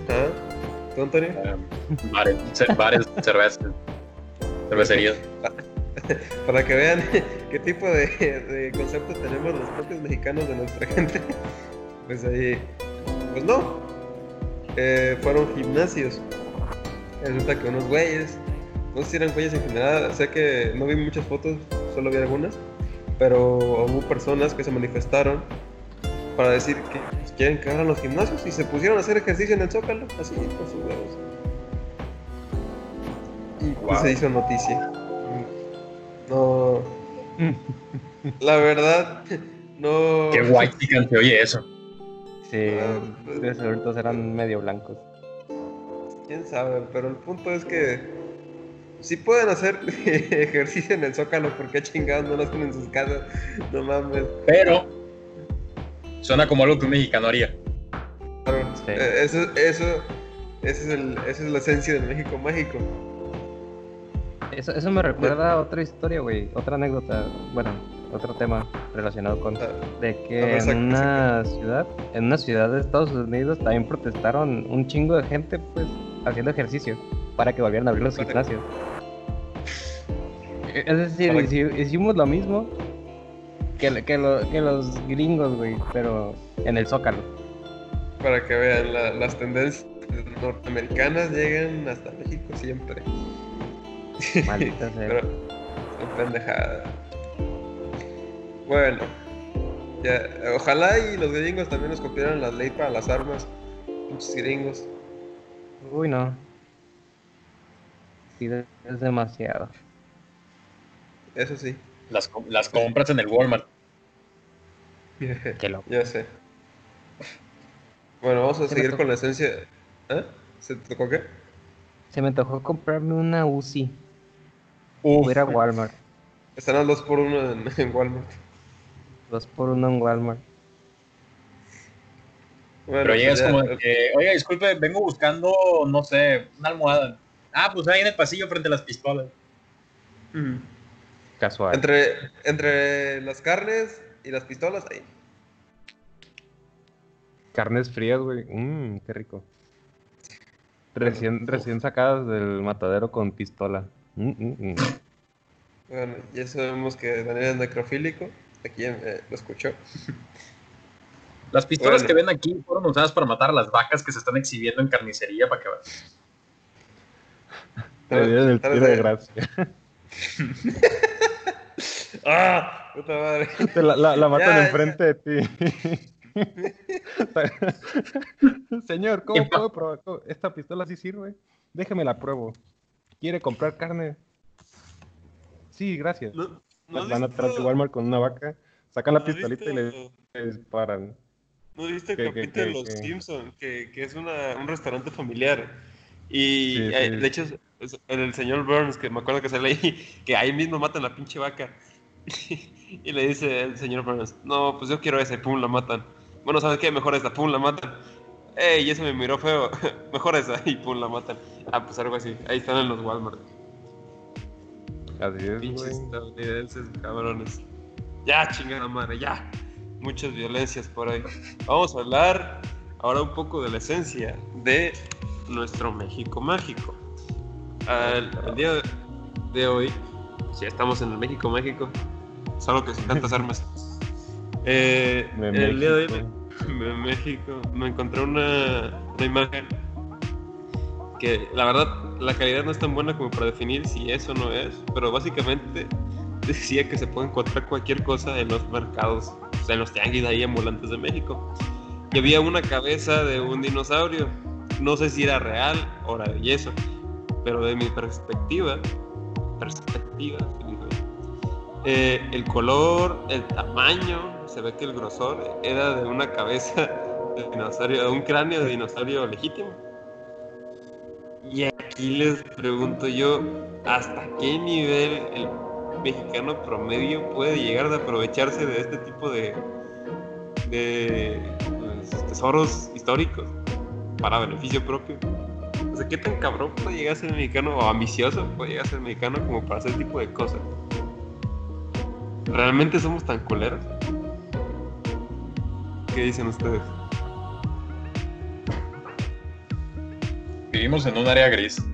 ¿Ah? ¿Tú, Antonio? Eh, bares, bares, cervezas, cervecerías. Para que vean qué tipo de, de concepto tenemos los propios mexicanos de nuestra gente. Pues ahí, pues no. Eh, fueron gimnasios. Resulta que unos güeyes, no sé si eran güeyes en general, sé que no vi muchas fotos, solo vi algunas, pero hubo personas que se manifestaron para decir que pues, quieren que abran los gimnasios y se pusieron a hacer ejercicio en el Zócalo, así, con sus huevos. Y pues, Wow. se hizo noticia. No. La verdad, no. Qué guay se oye eso. Sí, Ah, pues- de seguro eran medio blancos. Quién sabe, pero el punto es que si pueden hacer ejercicio en el Zócalo, ¿por qué chingados no lo hacen en sus casas? No mames. Pero suena como algo que un mexicano haría. Claro, Sí. eh, Eso, eso, ese es el, esa es la esencia del México mágico. Eso, eso me recuerda a otra historia, güey. Otra anécdota. Bueno, otro tema relacionado con. Ah, De que en una ciudad, en una ciudad de Estados Unidos también protestaron un chingo de gente, pues, haciendo ejercicio para que volvieran a abrir los gimnasios. Es decir, Para- hicimos lo mismo que, lo- que, lo- que los gringos, güey, pero en el Zócalo. para que vean, la- las tendencias norteamericanas llegan hasta México siempre. Maldita sea. Pero son pendejadas. Bueno, ya, ojalá y los gringos también nos copiaran la ley para las armas. Muchos gringos. Uy, no. Sí, es demasiado. Eso sí. Las, las compras en el Walmart. Qué loco. ya sé. Bueno, vamos a Se seguir tocó. con la esencia. ¿Eh? ¿Se te tocó qué? Se me antojó comprarme una UCI. Uf, Voy a ir a Walmart. Están a dos por uno en, en Walmart. Dos por uno en Walmart. Bueno, pero llegas pues como de que, oiga, disculpe, vengo buscando, no sé, una almohada. Ah, pues ahí en el pasillo frente a las pistolas. Ujú. Casual. Entre, entre las carnes y las pistolas, ahí. Carnes frías, güey. Mmm, qué rico. Recién, recién sacadas del matadero con pistola. Mm, mm, mm. Bueno, ya sabemos que Daniel es necrofílico. Aquí eh, lo escuchó. Las pistolas Bueno. que ven aquí fueron usadas para matar a las vacas que se están exhibiendo en carnicería para que. Me dieron el tiro de gracia. ¡Ah! Puta madre. Te la, la, la matan Ya, enfrente de ti. Señor, ¿cómo puedo probar? ¿Cómo- ¿Esta pistola sí sirve? Déjeme la pruebo. ¿Quiere comprar carne? Sí, gracias. ¿No, Las van atrás de Walmart con una vaca, sacan la ¿no pistolita y le disparan. ¿No viste el ¿Qué, qué, capítulo de Los qué? Simpsons? Que, que es una, un restaurante familiar. Y Sí, eh, sí. de hecho, es- es el señor Burns, que me acuerdo que sale ahí, que ahí mismo matan la pinche vaca. y le dice el señor Burns, no, pues yo quiero esa, y pum, la matan. Bueno, ¿sabes qué? Mejor esta, pum, la matan. Ey, ese me miró feo, mejor esa, y pum, la matan. Ah, pues algo así. Ahí están en los Walmart. Así es, Pinches estadounidenses, cabrones. Ya, chingada madre, ya. Muchas violencias por ahí. Vamos a hablar ahora un poco de la esencia de nuestro México mágico. Al, el día de hoy, si estamos en el México mágico, solo que sin tantas armas. Eh, el día de hoy México. me- México me encontré una, una imagen que la verdad la calidad no es tan buena como para definir si es o no es, pero básicamente decía que se puede encontrar cualquier cosa en los mercados, o sea, en los tianguis ahí ambulantes de México. Y había una cabeza de un dinosaurio. No sé si era real o era de yeso, pero de mi perspectiva, perspectiva, eh, el color, el tamaño, se ve que el grosor era de una cabeza de dinosaurio, de un cráneo de dinosaurio legítimo. Y aquí les pregunto yo, ¿hasta qué nivel el mexicano promedio puede llegar de aprovecharse de este tipo de, de pues, tesoros históricos para beneficio propio? Sea, ¿qué tan cabrón puede llegar a ser mexicano o ambicioso puede llegar a ser mexicano como para hacer tipo de cosas? ¿Realmente somos tan culeros? ¿Qué dicen ustedes? Vivimos en un área gris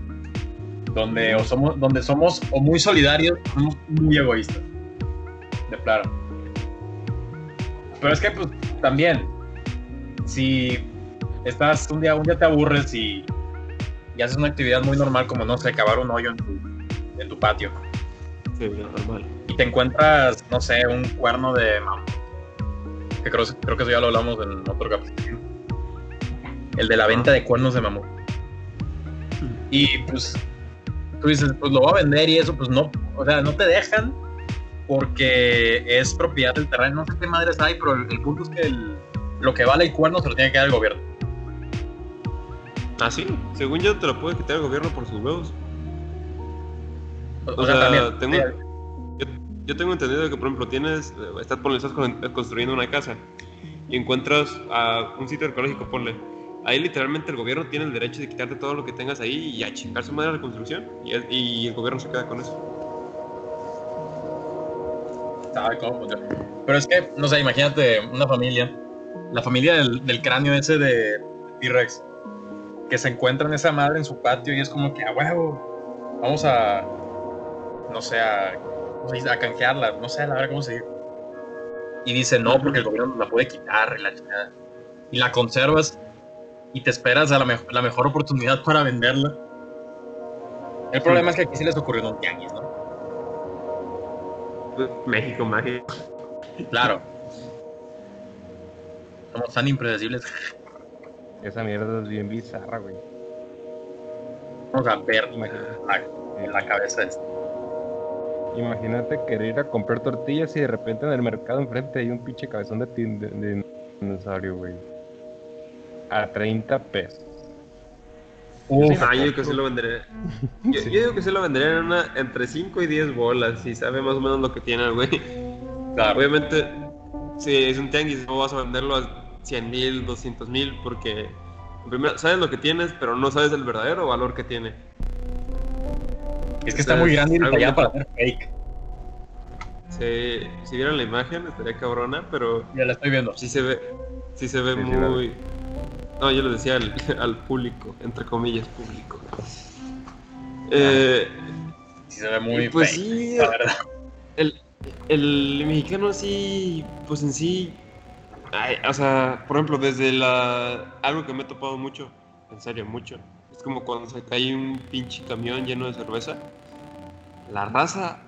donde o somos donde somos o muy solidarios o somos muy egoístas. De plano. Pero es que pues también si estás un día un día te aburres y, y haces una actividad muy normal como no sé, cavar un hoyo en tu, en tu patio. Sí, normal. Y te encuentras, no sé, un cuerno de mamut. Que creo, creo que eso ya lo hablamos en otro capítulo. El de la venta de cuernos de mamut. Y pues tú dices, pues lo voy a vender y eso, pues no, o sea, no te dejan porque es propiedad del terreno. No sé qué madres hay, pero el, el punto es que el- lo que vale el cuerno se lo tiene que dar el gobierno. Ah, sí. Según yo, te lo puede quitar el gobierno por sus huevos. O, sea, tengo- Yo, yo tengo entendido que, por ejemplo, tienes, estás, ponle, estás con- construyendo una casa y encuentras a un sitio arqueológico, ponle. Ahí literalmente el gobierno tiene el derecho de quitarte todo lo que tengas ahí y a chingar su madre la construcción. Y el, y el gobierno se queda con eso. Pero es que, no sé, imagínate una familia, la familia del, del cráneo ese de T-Rex, que se encuentran esa madre en su patio y es como que, a huevo, vamos a, no sé, a, a canjearla, no sé, la verdad cómo se dice. Y dice, no, porque el gobierno la puede quitar y la chingada. Y la conservas y te esperas a la, me- la mejor oportunidad para venderla. El problema es que aquí sí les ocurrió un tianguis, ¿no? México mágico. Claro. Somos tan impredecibles. Esa mierda es bien bizarra, güey. Vamos a ver Imagínate. la, la cabeza de este. Imagínate querer ir a comprar tortillas y de repente en el mercado enfrente hay un pinche cabezón de, de, de dinosaurio, güey. A 30 pesos. Uf, Ah, yo digo que sí lo venderé. Yo, Sí. yo digo que sí lo venderé en una, entre 5 y 10 bolas, si sabe más o menos lo que tiene el güey. claro. Obviamente, si es un tianguis, no vas a venderlo a 100 mil, 200 mil, porque primero sabes lo que tienes, pero no sabes el verdadero valor que tiene. Es que está muy grande y que- para hacer fake. Si, si vieran la imagen, estaría cabrona, pero Ya la estoy viendo. sí se ve, sí se ve Sí, sí muy... No, yo lo decía al, al público, entre comillas, público. Eh, Sí se ve muy pues fake. sí, La verdad. el, el mexicano sí, pues en sí, ay, o sea, por ejemplo, desde la, algo que me he topado mucho, en serio, mucho, es como cuando se cae un pinche camión lleno de cerveza, la raza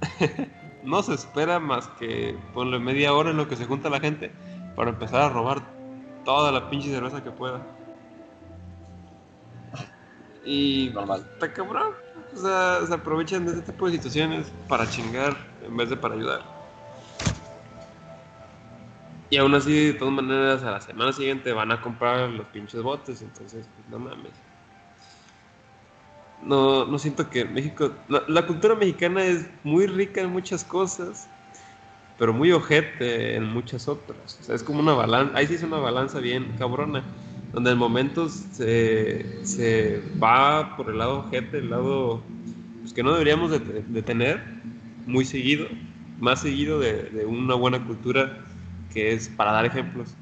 no se espera más que ponle media hora en lo que se junta la gente para empezar a robar toda la pinche cerveza que pueda. Y Normal. está cabrón. O sea, se aprovechan de este tipo de situaciones para chingar en vez de para ayudar. Y aún así, de todas maneras, a la semana siguiente van a comprar los pinches botes. Entonces, pues, no mames. No, no siento que México. La, la cultura mexicana es muy rica en muchas cosas, pero muy ojete en muchas otras. O sea, es como una balanza. Ahí sí es una balanza bien cabrona donde en momentos se, se va por el lado ojete, el lado pues, que no deberíamos de, de tener muy seguido, más seguido de, de una buena cultura que es para dar ejemplos.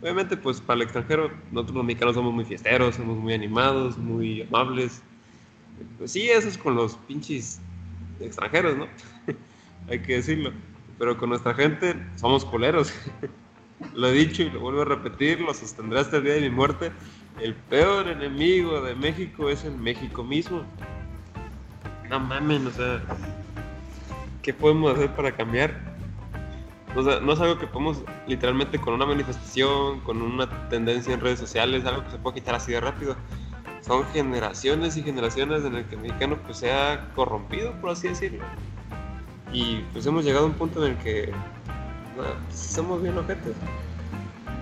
Obviamente, pues para el extranjero, nosotros los mexicanos somos muy fiesteros, somos muy animados, muy amables. Pues sí, eso es con los pinches extranjeros, ¿no? Hay que decirlo. Pero con nuestra gente somos coleros. Lo he dicho y lo vuelvo a repetir, lo sostendré hasta el día de mi muerte. El peor enemigo de México es el México mismo. No mamen, o sea. ¿qué podemos hacer para cambiar? O sea, no es algo que podemos literalmente con una manifestación, con una tendencia en redes sociales, algo que se puede quitar así de rápido. Son generaciones y generaciones en el que el mexicano pues se ha corrompido, por así decirlo. Y pues hemos llegado a un punto en el que pues, somos bien ojetes.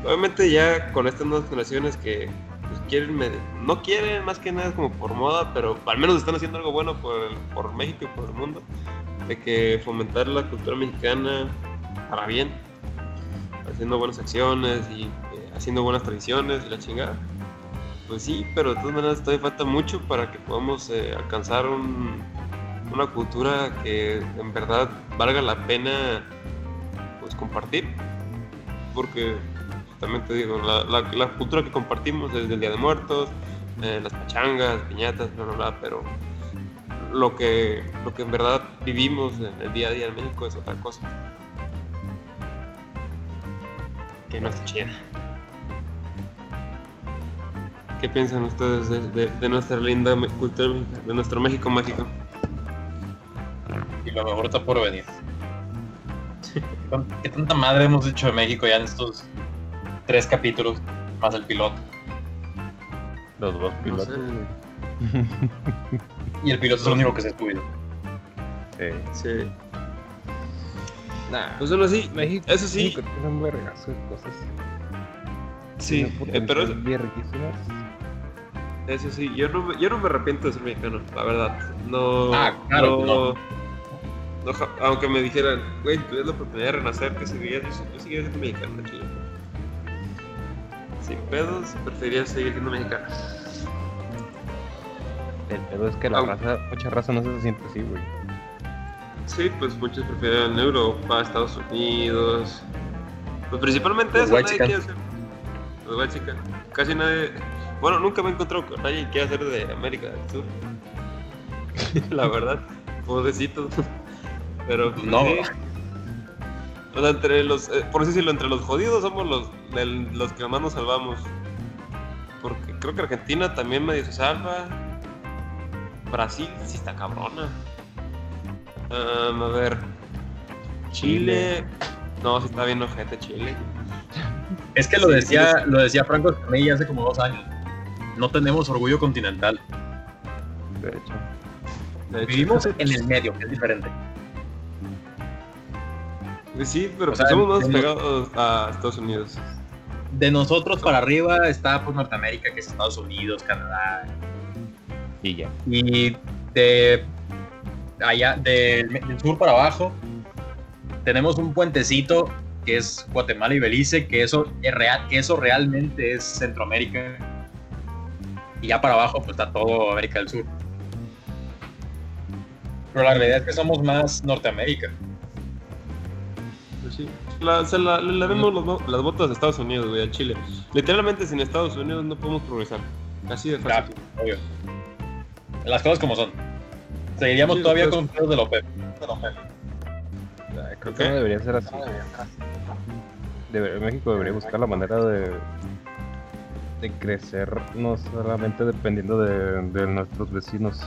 Obviamente ya con estas nuevas generaciones que pues, quieren, no quieren más que nada como por moda, pero al menos están haciendo algo bueno por, por México y por el mundo, de que fomentar la cultura mexicana para bien, haciendo buenas acciones y eh, haciendo buenas tradiciones y la chingada. Pues sí, pero de todas maneras todavía falta mucho para que podamos eh, alcanzar un- una cultura que en verdad valga la pena pues compartir. Porque también te digo, la cultura que compartimos desde el Día de Muertos, eh, las pachangas, piñatas, bla, bla, bla, pero lo que, lo que en verdad vivimos en el día a día en México es otra cosa. Que no está chida. ¿Qué piensan ustedes de, de- de nuestra linda cultura, de nuestro México mágico? Y lo mejor está por venir. ¿Qué tanta madre hemos hecho de México ya en estos tres capítulos, más el piloto? Los dos No pilotos, sé. Y el piloto es el único que se ha subido. Eh, Sí. Nah, Pues bueno, sí, México, eso sí. México tiene un vergazo de cosas. sí, eh, pero. Eso sí, yo no, me, yo no me arrepiento de ser mexicano, la verdad. No. Ah, claro, no, aunque me dijeran, güey, tuvieras la oportunidad de renacer, que seguirías, yo seguiría siendo mexicano, chile. Sin pedos, preferiría seguir siendo mexicano. El pedo es que la raza, mucha raza no se siente así, güey. Sí, pues muchos prefieren Europa, Estados Unidos. Pues principalmente eso, nadie quiere hacer. Los chican. Casi nadie. Bueno, nunca me he encontrado con nadie que quiera hacer de América del Sur. La verdad, pobrecitos. Pero pues, No. sí. O sea, entre los, eh, por así decirlo, entre los jodidos somos los, los que más nos salvamos. Porque creo que Argentina también medio se salva. Brasil sí está cabrona. Um, a ver. Chile. No, sí está bien ojete Chile. Es que lo decía, lo decía Franco Escamilla hace como dos años. No tenemos orgullo continental. De hecho. De hecho. Vivimos en el medio, que es diferente. Sí, pero O sea, pues somos más pegados a Estados Unidos. De nosotros para arriba está pues Norteamérica, que es Estados Unidos, Canadá. Y ya. Y de allá, del, del sur para abajo, tenemos un puentecito que es Guatemala y Belice, que eso, es real, que eso realmente es Centroamérica. Y ya para abajo pues está todo América del Sur. Pero la realidad es que somos más Norteamérica. Pues sí. La, o sea, la- vemos los las botas de Estados Unidos, güey, a Chile. Literalmente sin Estados Unidos no podemos progresar. Así de Claro, fácil. obvio. Las cosas como son. Seguiríamos Sí, todavía con pedos de la OPEP. Creo que no debería ser así. Debe- México debería buscar la manera de, de crecer, no solamente dependiendo de, de nuestros vecinos.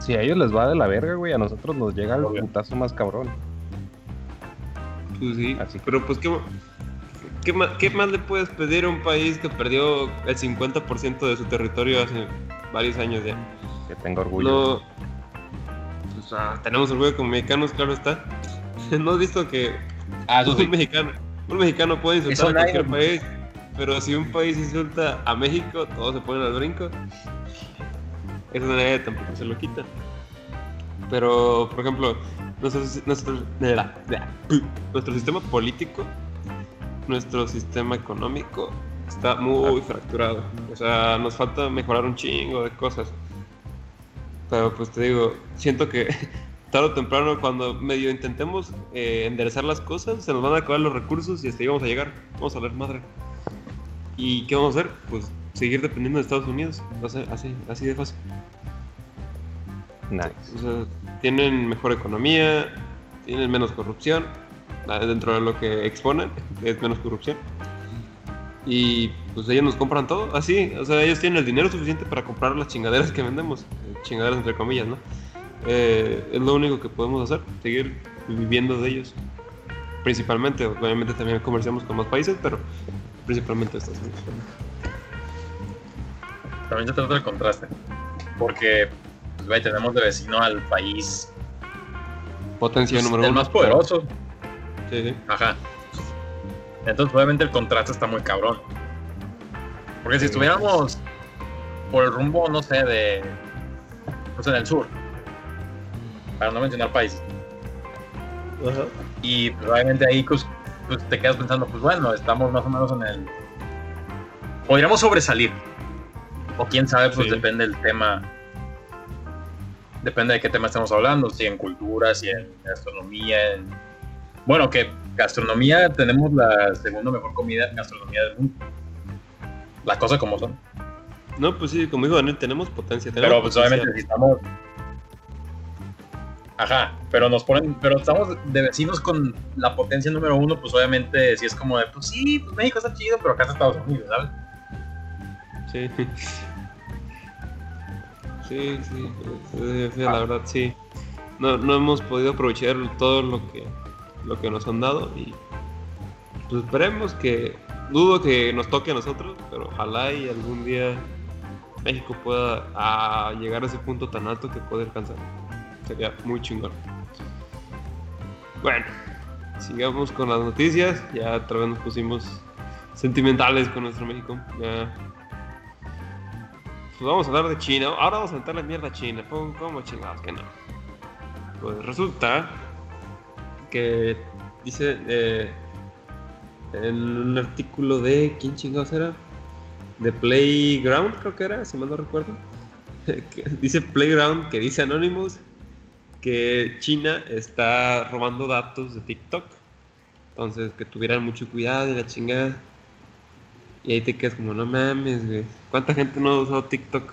Si a ellos les va de la verga, güey, a nosotros nos llega el putazo más cabrón. Pues sí. Así Pero pues, ¿qué, qué, más, ¿qué más le puedes pedir a un país que perdió el 50% de su territorio hace varios años ya? Que tenga orgullo. No. Ah, tenemos orgullo como mexicanos, claro está. ¿No has visto que Ah, sí. un mexicano, un mexicano puede insultar Eso a cualquier país, pero si un país insulta a México, todos se ponen al brinco. Eso nadie tampoco se lo quita. Pero, por ejemplo, nuestro, nuestro, nuestro sistema político, nuestro sistema económico está muy fracturado. O sea, nos falta mejorar un chingo de cosas. Pero pues te digo, siento que tarde o temprano cuando medio intentemos eh, enderezar las cosas, se nos van a acabar los recursos y hasta ahí vamos a llegar. Vamos a ver madre. ¿Y qué vamos a hacer? Pues seguir dependiendo de Estados Unidos. O sea, así, así de fácil. Nice. O sea, tienen mejor economía, tienen menos corrupción, ah, dentro de lo que exponen, es menos corrupción. Y pues ellos nos compran todo, así, o sea, ellos tienen el dinero suficiente para comprar las chingaderas que vendemos, chingaderas entre comillas, ¿no? Eh, es lo único que podemos hacer, seguir viviendo de ellos. Principalmente, obviamente también comerciamos con más países, pero principalmente Estados Unidos. También se trata del contraste. Porque pues, tenemos de vecino al país Potencia pues, número el uno. más poderoso. Sí, sí. Ajá. Entonces, obviamente, el contraste está muy cabrón. Porque si estuviéramos por el rumbo, no sé, de. Pues en el sur. Para no mencionar países. Y pues, obviamente ahí pues, pues, te quedas pensando, pues bueno, estamos más o menos en el. Podríamos sobresalir. O quién sabe, pues Sí. depende del tema. Depende de qué tema estemos hablando, si en cultura, si en gastronomía, en... Bueno, que gastronomía tenemos la segunda mejor comida gastronomía del mundo. La cosa como son. No, pues sí, como dijo Daniel, tenemos potencia. Tenemos Pero pues potencial. obviamente si estamos. Ajá, pero nos ponen, pero estamos de vecinos con la potencia número uno, pues obviamente si es como de, pues sí, pues México está chido, pero acá está Estados Unidos, ¿sabes? Sí. Sí, sí, sí, sí, la verdad sí. No, no hemos podido aprovechar todo lo que, lo que nos han dado y pues esperemos que, dudo que nos toque a nosotros, pero ojalá y algún día México pueda llegar a ese punto tan alto que puede alcanzar. Sería muy chingón. Bueno, sigamos con las noticias. Ya otra vez nos pusimos sentimentales con nuestro México. Pues vamos a hablar de China. Ahora vamos a meter la mierda a China. ¿Cómo, cómo chingados que no? Pues resulta que dice eh, en un artículo de. ¿Quién chingados era? De Playground, creo que era, si mal no recuerdo. dice Playground, que dice Anonymous, que China está robando datos de TikTok. Entonces, que tuvieran mucho cuidado y la chingada. Y ahí te quedas como, no mames, güey. ¿Cuánta gente no ha usado TikTok?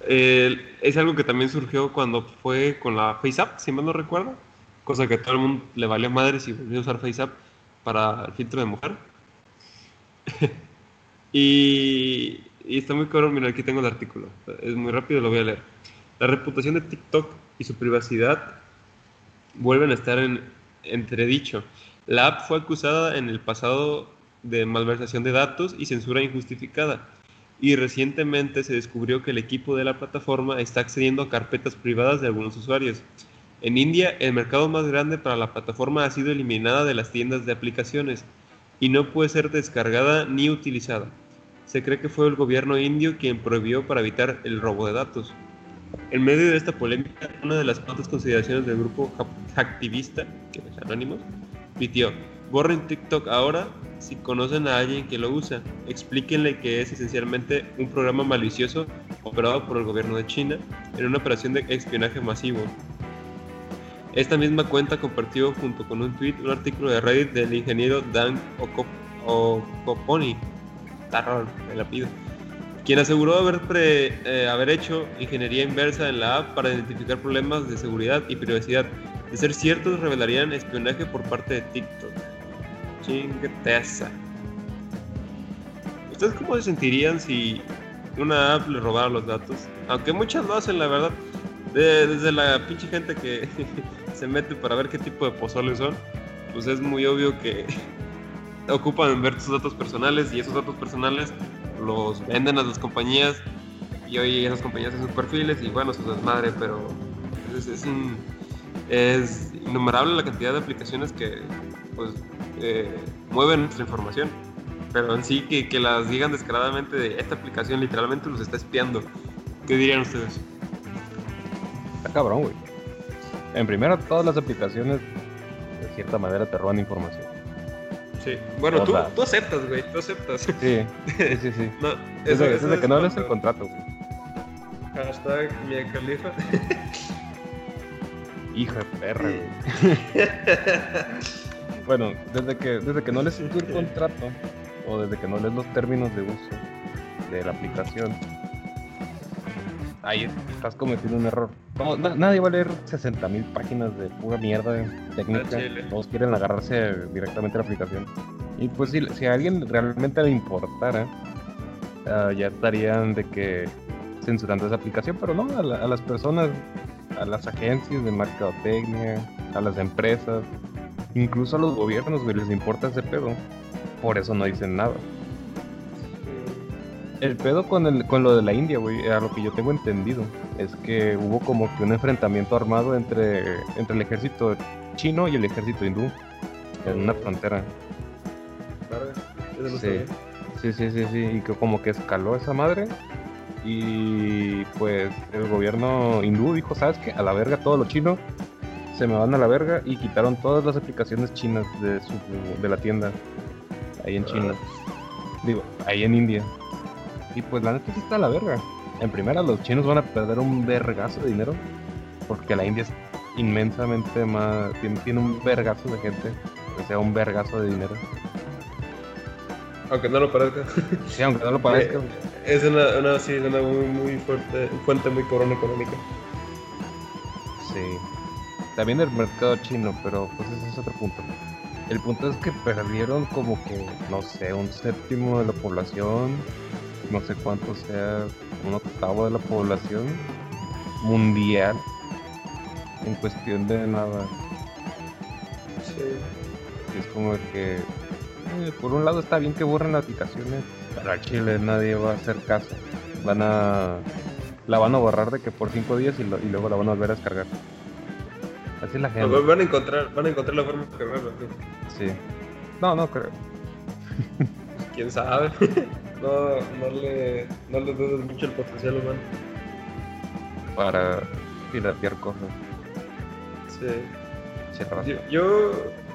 Eh, es algo que también surgió cuando fue con la FaceApp, si mal no recuerdo. Cosa que a todo el mundo le valió madres y volvió a usar FaceApp para el filtro de mujer. y, está muy cabrón, mira, aquí tengo el artículo. Es muy rápido, lo voy a leer. La reputación de TikTok y su privacidad vuelven a estar en entredicho. La app fue acusada en el pasado de malversación de datos y censura injustificada. Y recientemente se descubrió que el equipo de la plataforma está accediendo a carpetas privadas de algunos usuarios. En India, el mercado más grande para la plataforma ha sido eliminada de las tiendas de aplicaciones y no puede ser descargada ni utilizada. Se cree que fue el gobierno indio quien prohibió para evitar el robo de datos. En medio de esta polémica, una de las cuantas consideraciones del grupo hacktivista, que es Anonymous, pitió, borren TikTok ahora si conocen a alguien que lo usa. Explíquenle que es esencialmente un programa malicioso operado por el gobierno de China en una operación de espionaje masivo. Esta misma cuenta compartió junto con un tweet un artículo de Reddit del ingeniero Dan Oko- Okoponi, está raro el quien aseguró haber, pre- eh, haber hecho ingeniería inversa en la app para identificar problemas de seguridad y privacidad. De ser ciertos, revelarían espionaje por parte de TikTok. Chingueteza. ¿Ustedes cómo se sentirían si una app le robara los datos? Aunque muchas lo hacen, la verdad. De- desde la pinche gente que se mete para ver qué tipo de pozoles son, pues es muy obvio que ocupan ver tus datos personales y esos datos personales los venden a las compañías y hoy esas compañías hacen sus perfiles y bueno, es desmadre, pero es, es, un- es innumerable la cantidad de aplicaciones que pues eh, mueven nuestra información. Pero en sí que, que las digan descaradamente de esta aplicación literalmente los está espiando. ¿Qué dirían ustedes? Está cabrón, güey. En primera, todas las aplicaciones de cierta manera te roban información. Sí. Bueno, tú, tú aceptas, güey, tú aceptas. Sí, sí, sí. sí. No, Desde, eso- desde eso que no lees el contrato, güey. Hashtag Mia Khalifa. Hijo de perra, güey. Bueno, desde que, desde que no lees el contrato o desde que no lees los términos de uso de la aplicación, ahí estás cometiendo un error. No, na- nadie va a leer 60.000 páginas de pura mierda técnica. Todos quieren agarrarse directamente a la aplicación. Y pues si, si a alguien realmente le importara, ah, ya estarían de que censurando esa aplicación, pero no, a, las personas, a las agencias de mercadotecnia, a las empresas, incluso a los gobiernos, güey, les importa ese pedo. Por eso no dicen nada. El pedo con, el, con lo de la India, güey, a lo que yo tengo entendido, es que hubo como que un enfrentamiento armado entre, entre el ejército chino y el ejército hindú en una frontera. Sí. sí, sí, sí, sí, y que como que escaló esa madre y pues el gobierno hindú dijo, ¿sabes qué? A la verga todo lo chino, se me van a la verga y quitaron todas las aplicaciones chinas de, su, de la tienda ahí en China. Digo, ahí en India. Y pues la neta sí está a la verga. En primera, los chinos van a perder un vergazo de dinero. Porque la India es inmensamente más. Tiene, un vergazo de gente. O sea, un vergazo de dinero. Aunque no lo parezca. Sí, aunque no lo parezca. es una, una, sí, una muy, muy fuerte, fuente muy corona económica. Sí. También el mercado chino, pero pues ese es otro punto. El punto es que perdieron como que, no sé, un séptimo de la población no sé cuánto sea, un octavo de la población mundial en cuestión de nada. Sí. Es como que, eh, por un lado está bien que borren las aplicaciones, pero Chile nadie va a hacer caso. Van a, la van a borrar de que por cinco días y, luego la van a volver a descargar. Así la gente. van a encontrar, van a encontrar la forma de cargarla. Sí. No, no creo. ¿Quién sabe? no, no, le, no le dudes mucho el potencial humano. Para piratear cosas. Sí. Yo,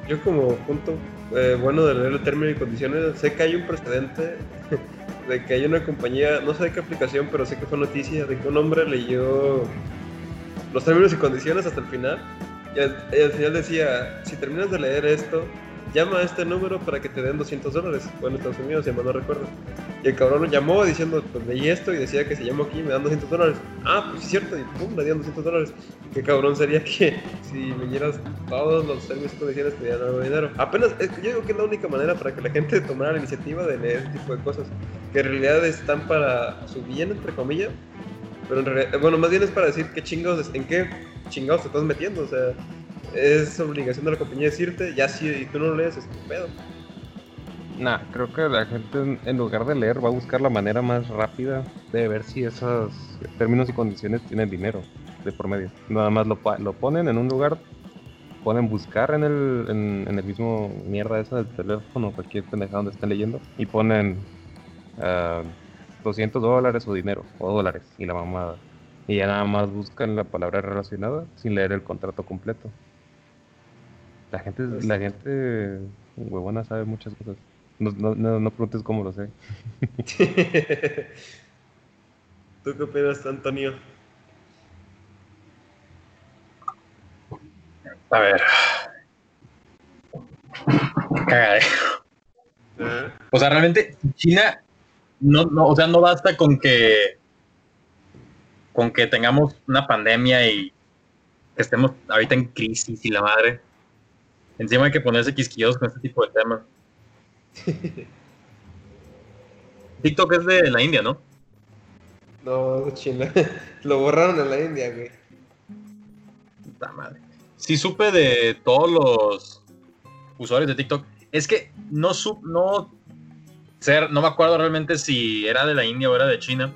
yo, como punto eh, bueno de leer el término y condiciones, sé que hay un precedente de que hay una compañía, no sé de qué aplicación, pero sé que fue noticia de que un hombre leyó los términos y condiciones hasta el final y al final decía, si terminas de leer esto, llama a este número para que te den 200 dólares. Bueno, Estados Unidos, si no recuerdo. Y el cabrón lo llamó diciendo, pues leí esto y decía que se llamó aquí me dan 200 dólares. Ah, pues es cierto, y pum, le dieron 200 dólares. Qué cabrón sería que si leyeras todos los términos y condiciones te dieran algo de dinero. Apenas, yo digo que es la única manera para que la gente tomara la iniciativa de leer ese tipo de cosas, que en realidad están para su bien, entre comillas. Pero en realidad, bueno, más bien es para decir qué chingados, en qué chingados te estás metiendo, o sea es obligación de la compañía decirte, ya si tú no lo lees, es tu pedo. Nah, creo que la gente en lugar de leer va a buscar la manera más rápida de ver si esos términos y condiciones tienen dinero de por medio. Nada más lo, lo ponen en un lugar, ponen buscar en el, en, el mismo mierda esa del teléfono, cualquier pendejada donde estén leyendo, y ponen 200 ah, dólares o dinero, o dólares, y la mamada. Y ya nada más buscan la palabra relacionada sin leer el contrato completo. La gente, pues la gente huevona sabe muchas cosas. No, no, no, preguntes cómo lo sé. ¿Tú qué opinas, Antonio? A ver. Cagadero. ¿Eh? O sea, realmente China no, no, o sea, no basta con que con que tengamos una pandemia y estemos ahorita en crisis y la madre. Encima hay que ponerse quisquillosos con este tipo de temas. TikTok es de la India, ¿no? No, es de China. Lo borraron en la India, güey. Puta madre. Sí supe de todos los usuarios de TikTok. Es que no sup, no ser, no me acuerdo realmente si era de la India o era de China,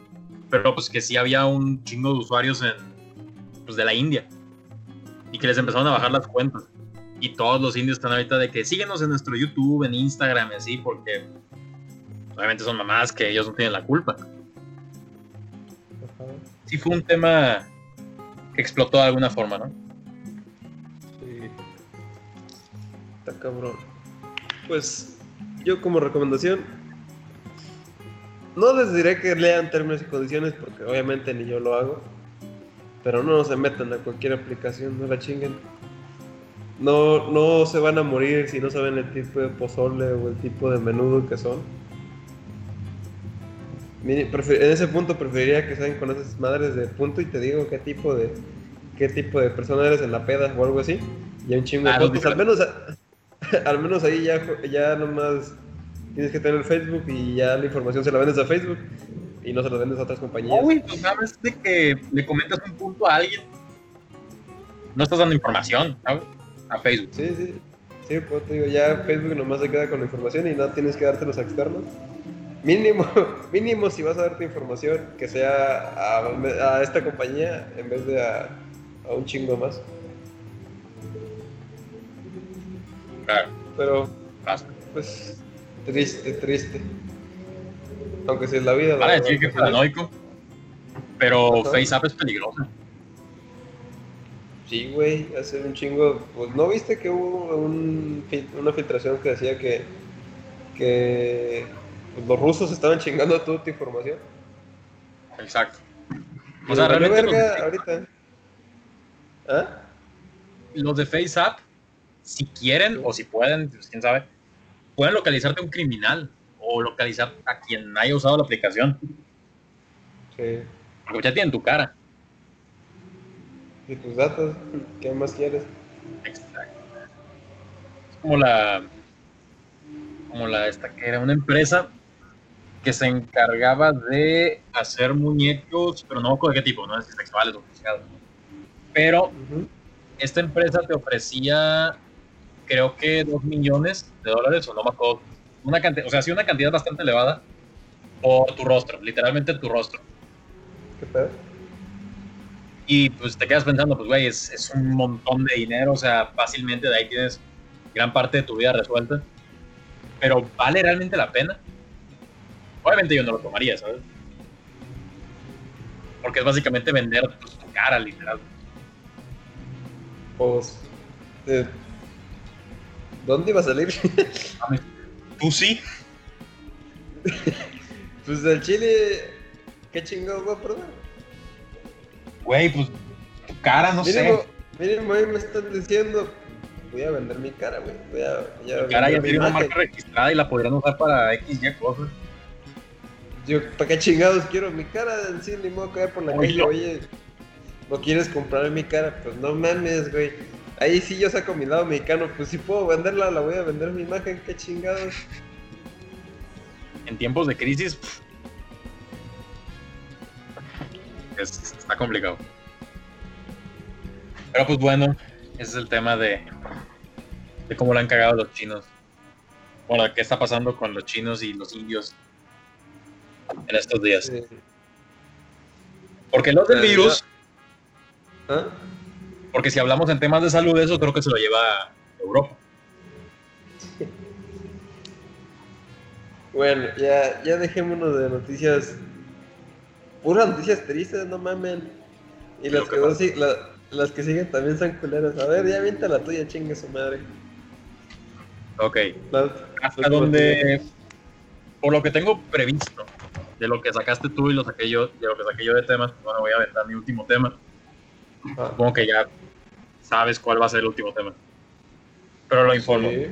pero pues que sí había un chingo de usuarios en pues de la India y que les empezaron a bajar las cuentas y todos los indios están ahorita de que síguenos en nuestro YouTube, en Instagram así, porque obviamente son mamás que ellos no tienen la culpa. Sí fue un tema que explotó de alguna forma, ¿no? Sí. Está cabrón. Pues yo como recomendación, no les diré que lean términos y condiciones porque obviamente ni yo lo hago. Pero no se metan a cualquier aplicación, no la chinguen no, no se van a morir si no saben el tipo de pozole o el tipo de menudo que son. En ese punto preferiría que sean con esas madres de punto y te digo qué tipo de qué tipo de persona eres en la peda o algo así. Y un chingo de ah, fotos. Al menos, al menos ahí ya, ya nomás tienes que tener Facebook y ya la información se la vendes a Facebook. y no se los vendes a otras compañías. Uy, pues sabes de que le comentas un punto a alguien. No estás dando información, ¿sabes? A Facebook. Sí, sí. Sí, pues te digo, ya Facebook nomás se queda con la información y no tienes que dártelos a externos. Mínimo, mínimo si vas a darte información, que sea a, a esta compañía en vez de a, a un chingo más. Claro, Pero, basta. pues, triste, triste. Aunque si es la vida. la decir que es paranoico, pero Ajá. FaceApp es peligroso. Sí, güey, hace un chingo. Pues no viste que hubo un una filtración que decía que, que pues, los rusos estaban chingando toda tu información. Exacto. O sea, realmente los verga de, ahorita. ¿Ah? los de FaceApp, si quieren o si pueden, pues quién sabe, pueden localizarte a un criminal o localizar a quien haya usado la aplicación. Sí. Porque ya tienen tu cara. Y tus datos, ¿qué más quieres? Exacto. Es como la. Como la esta que era una empresa que se encargaba de hacer muñecos, pero no de qué tipo, no sé si sexuales o. Pero esta empresa te ofrecía, creo que dos millones de dólares, o no me acuerdo. Una cantidad, o sea, sí, una cantidad bastante elevada por tu rostro, literalmente tu rostro. ¿Qué pedo? Y pues te quedas pensando, pues güey, es, es un montón de dinero, o sea, fácilmente de ahí tienes gran parte de tu vida resuelta. Pero ¿vale realmente la pena? Obviamente yo no lo tomaría, ¿sabes? Porque es básicamente vender pues, tu cara, literal. Pues. eh, ¿Dónde iba a salir? Tú sí. pues del Chile. ¿Qué chingados voy a perder? Güey, pues tu cara, no sé. mínimo ahí me están diciendo. Voy a vender mi cara, güey. Voy a, voy a Tu cara ya mi tiene una marca registrada y la podrían usar para X, Y cosas. Yo, ¿para qué chingados quiero mi cara? Sí, ni modo que vaya por la Oye, calle, oye, ¿no quieres comprar mi cara? Pues no mames, güey. Ahí sí yo saco mi lado mexicano, pues si puedo venderla, la voy a vender mi imagen, qué chingados. En tiempos de crisis, pff, es- está complicado. Pero pues bueno, ese es el tema de, de cómo le han cagado los chinos. Bueno, qué está pasando con los chinos y los indios en estos días. Porque los del virus, ¿Ah? porque si hablamos en temas de salud, eso creo que se lo lleva Europa. Bueno, ya, ya dejémonos de noticias. Puras noticias tristes, no mamen. Y las que la- las que siguen también son culeras. A ver, ya avienta la tuya, chingue su madre. Ok. La- hasta donde por lo que tengo previsto de lo que sacaste tú y lo saqué yo de lo que saqué yo de temas pues, bueno voy a aventar mi último tema Ah, supongo que ya sabes cuál va a ser el último tema pero lo informo sí.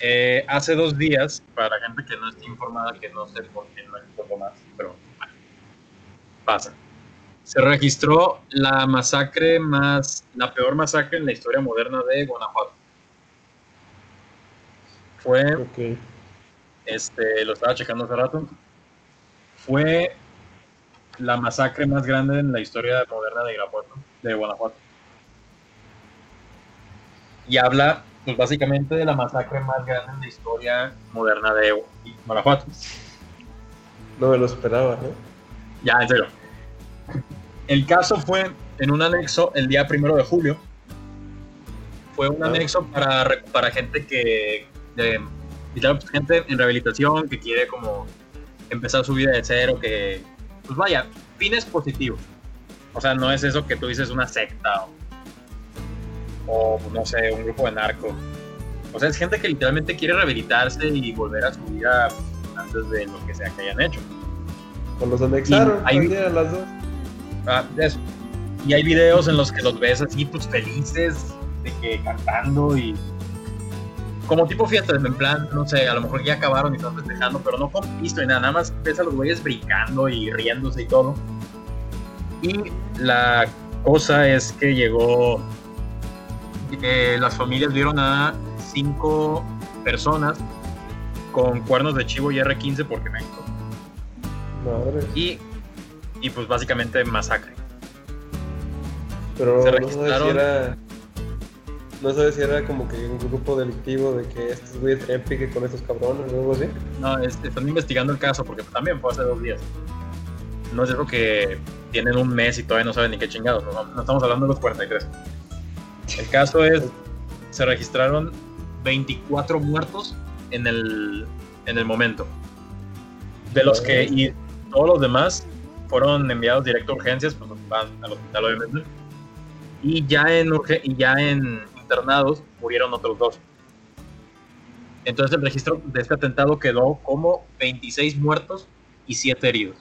Eh, hace dos días para la gente que no esté informada que no sé por qué no informo más pero pasa se registró la masacre más la peor masacre en la historia moderna de Guanajuato fue este, lo estaba checando hace rato, fue la masacre más grande en la historia moderna de Irapuato, de Guanajuato. Y habla, pues básicamente, de la masacre más grande en la historia moderna de Guanajuato. No me lo esperaba, ¿no? Ya, en serio. El caso fue en un anexo el día primero de julio. Fue un Ah. anexo para, para gente que. De, gente en rehabilitación que quiere como empezar su vida de cero, que. Pues vaya, fines positivos. O sea, no es eso que tú dices una secta o, o, no sé, un grupo de narcos. O sea, es gente que literalmente quiere rehabilitarse y volver a su vida antes de lo que sea que hayan hecho. Pues los anexaron, hay- las dos. Ah, eso. Y hay videos en los que los ves así, pues felices, de que cantando y. Como tipo fiesta, en plan, no sé, a lo mejor ya acabaron y están festejando, pero no con pisto y nada, nada más ves a los güeyes brincando y riéndose y todo. Y la cosa es que llegó. eh, las familias vieron a cinco personas con cuernos de chivo y R15 porque México Madre. y, y pues básicamente masacre. Pero se no sabes si era. No sabes si era como que un grupo delictivo de que estos güeyes traían pique con estos cabrones o algo así. No, es- están investigando el caso porque también fue hace dos días. No es eso que tienen un mes y todavía no saben ni qué chingados. No, no estamos hablando de los 43. El caso es, se registraron 24 muertos en el, en el momento. De los que, y todos los demás fueron enviados directo a urgencias, pues van al hospital obviamente. Y ya en, urge- y ya en internados murieron otros dos. Entonces el registro de este atentado quedó como 26 muertos y 7 heridos.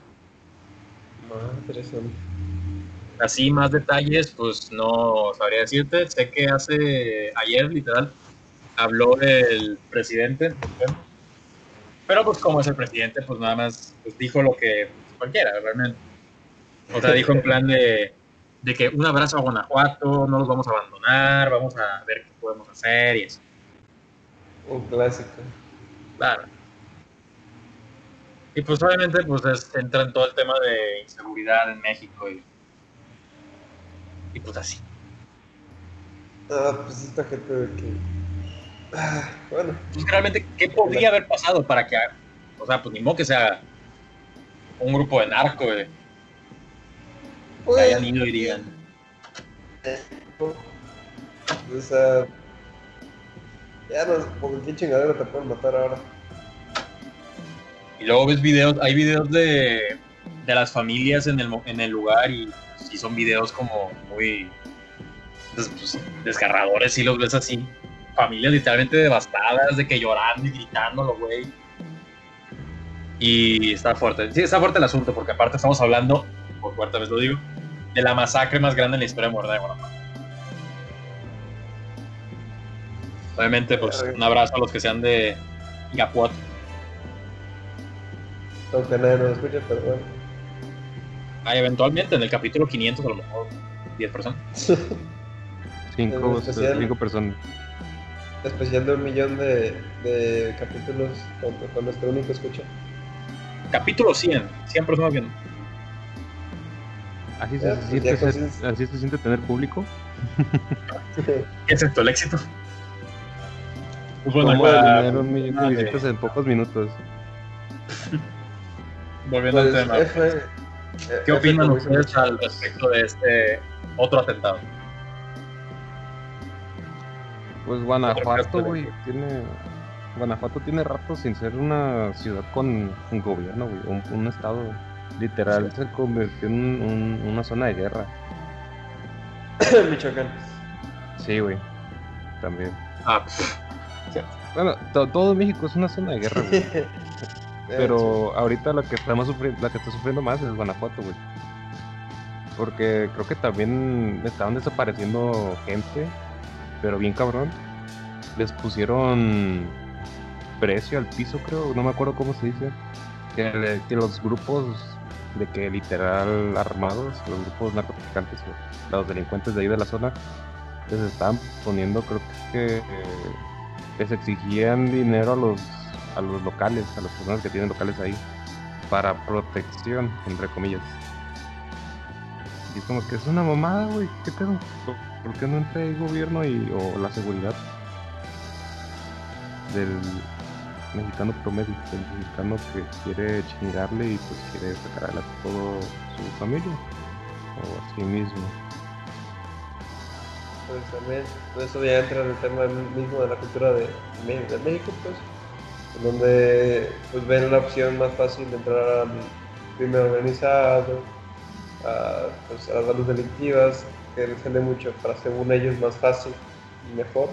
Madre santa. Así más detalles, pues no sabría decirte. Sé que hace ayer, literal, habló el presidente. Pero pues como es el presidente, pues nada más pues, dijo lo que cualquiera, realmente. O sea, dijo en plan de, de que un abrazo a Guanajuato, no los vamos a abandonar, vamos a ver qué podemos hacer y eso. Un clásico. Claro. Y pues obviamente pues es- entra en todo el tema de inseguridad en México y, y pues así. Ah, pues esta gente de que. Ah, bueno. Pues realmente, ¿qué podría haber pasado para que, o sea, pues ni modo que sea un grupo de narco, güey, que Pues, hayan ido y digan, O sea. Ya no, por qué chingadera te pueden matar ahora. y luego ves videos, hay videos de, de las familias en el, mo- en el lugar y sí son videos como muy des- pues, desgarradores, sí los ves así, familias literalmente devastadas, de que llorando y gritándolo, güey. Y está fuerte, sí, está fuerte el asunto, porque aparte estamos hablando, por cuarta vez lo digo, de la masacre más grande en la historia moderna de Guanajuato. Obviamente, pues un abrazo a los que sean de Irapuato. Aunque nadie nos escuche, pero bueno. Ah, eventualmente en el capítulo 500 a lo mejor 10 personas. Cinco, En especial- cinco personas. Especial de un millón de, de capítulos con, con nuestro único escucha. Capítulo 100, 100 personas viendo. Así Eh, se, siente consiste- así se siente tener público. ¿Qué es esto, el éxito? Pues bueno, ¿Cómo para- tener un millón de Ah, de- visitas en pocos minutos? volviendo Pues, al tema, F, ¿qué F opinan como dicen ustedes al respecto de este otro atentado? Pues Guanajuato, güey, tiene... Guanajuato tiene rato sin ser una ciudad con un gobierno, güey, un, un estado. Literal, se convirtió en un- un- una zona de guerra. Michoacán. Sí, güey, también. Ah, Bueno, to- todo México es una zona de guerra, güey. Pero ahorita la que estamos sufriendo, la que está sufriendo más es Guanajuato, güey. Porque creo que también estaban desapareciendo gente, pero bien cabrón. Les pusieron precio al piso, creo, no me acuerdo cómo se dice. Que, que los grupos de que literal armados, los grupos narcotraficantes los delincuentes de ahí de la zona, les estaban poniendo, creo que, les exigían dinero a los a los locales, a las personas que tienen locales ahí, para protección, entre comillas. Y es como que es una mamada, güey, ¿qué pedo? ¿Por- ¿Por qué no entra el gobierno y, o la seguridad del mexicano promedio, del mexicano que quiere chingarle y pues quiere sacar a todo su familia o a sí mismo? Pues también, pues eso ya entra en el tema mismo de la cultura de, México, pues, donde pues ven la opción más fácil de entrar al crimen organizado, a, pues, a las bandas delictivas, que sale mucho para, según ellos, más fácil y mejor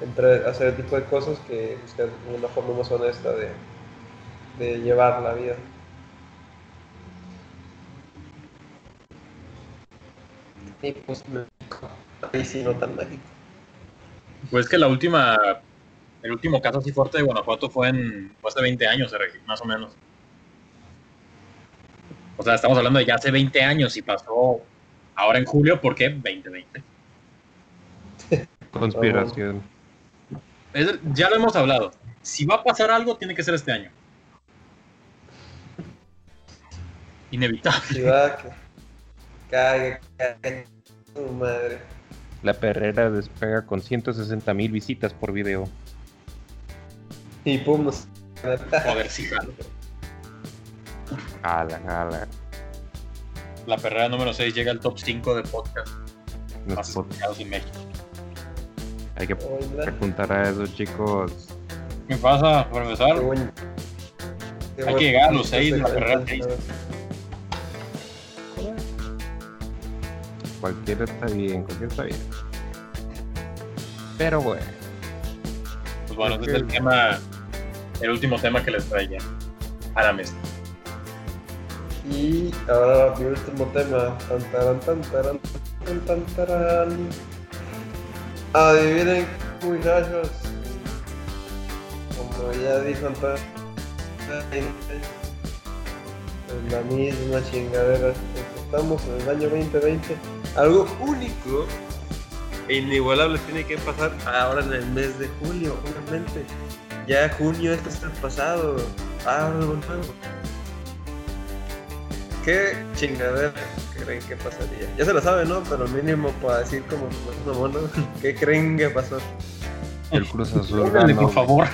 entrar, hacer el tipo de cosas que buscar una forma más honesta de, de llevar la vida. Y pues ahí sí no tan mágico. pues que la última, el último caso así fuerte de Guanajuato fue en fue hace 20 años, más o menos. O sea, estamos hablando de ya hace 20 años y pasó ahora en julio, ¿por qué? 2020. Conspiración. Es- ya lo hemos hablado. Si va a pasar algo, tiene que ser este año. Inevitable. Sí, va, que cague, cague, tu madre. La perrera despega con 160 mil visitas por video. Y pum, nos... Joder, sí, jalo. Jala, jala. La perrera número 6 llega al top 5 de podcast más escuchados en México. Hay que Hola. apuntar a esos chicos. ¿Qué pasa, por empezar? Qué buen- qué Hay que llegar a los qué seis de la carrera seis. Cualquiera está bien, cualquiera está bien. Pero bueno, Pues bueno, este es el tema, el último tema que les traía a la mesa. Y ahora mi último tema. Tan, taran, tan, taran, tan, tan, tarán. Adivinen, muchachos. Como ya dijo Antonio, es la misma chingadera. Estamos en el año 2020. Algo único e inigualable tiene que pasar ahora en el mes de julio, obviamente. Ya junio, esto es el pasado. Algo nuevo. ¿Qué chingadera creen que pasaría? Ya se lo saben, ¿no? Pero mínimo para decir como pues, no, mono, ¿qué creen que pasó? el Cruz Azul ganó. por favor.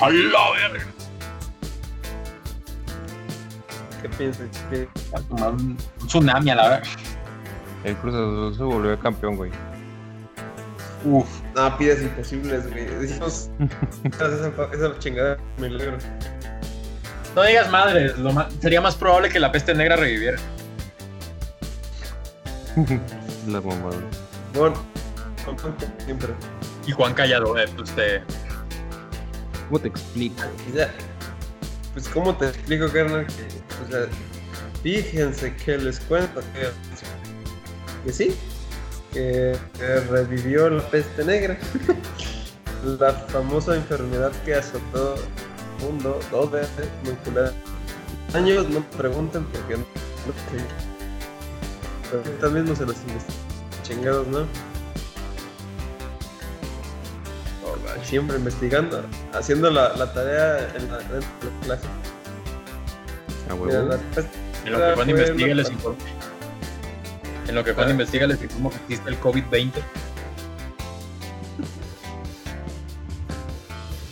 ¡A la verga! ¿Qué piensan? ¿Qué- Va a tomar Un un tsunami a la verga. El Cruz Azul se volvió campeón, güey. Uf. No, pides imposibles, güey. Decimos, esa, esa chingadera me alegro. No digas madre, lo ma- sería más probable que la peste negra reviviera. La mamada. Bueno, siempre. Y Juan Callado, eh, pues te. ¿Cómo te explico? Ya, pues, ¿cómo te explico, carnal? Que, o sea, fíjense que les cuento que, que sí, que, que revivió la peste negra, la famosa enfermedad que azotó mundo dos veces, muy culera. Años, no me pregunten porque no, no sé. Pero ahorita mismo se los investigan. Chingados, ¿no? Oh, Siempre investigando, haciendo la, la tarea en la, en la clase. A Mira, huevo. la En lo que Juan investiga, les informo. En lo que Juan Ah. investiga, les informo que existe el COVID-20.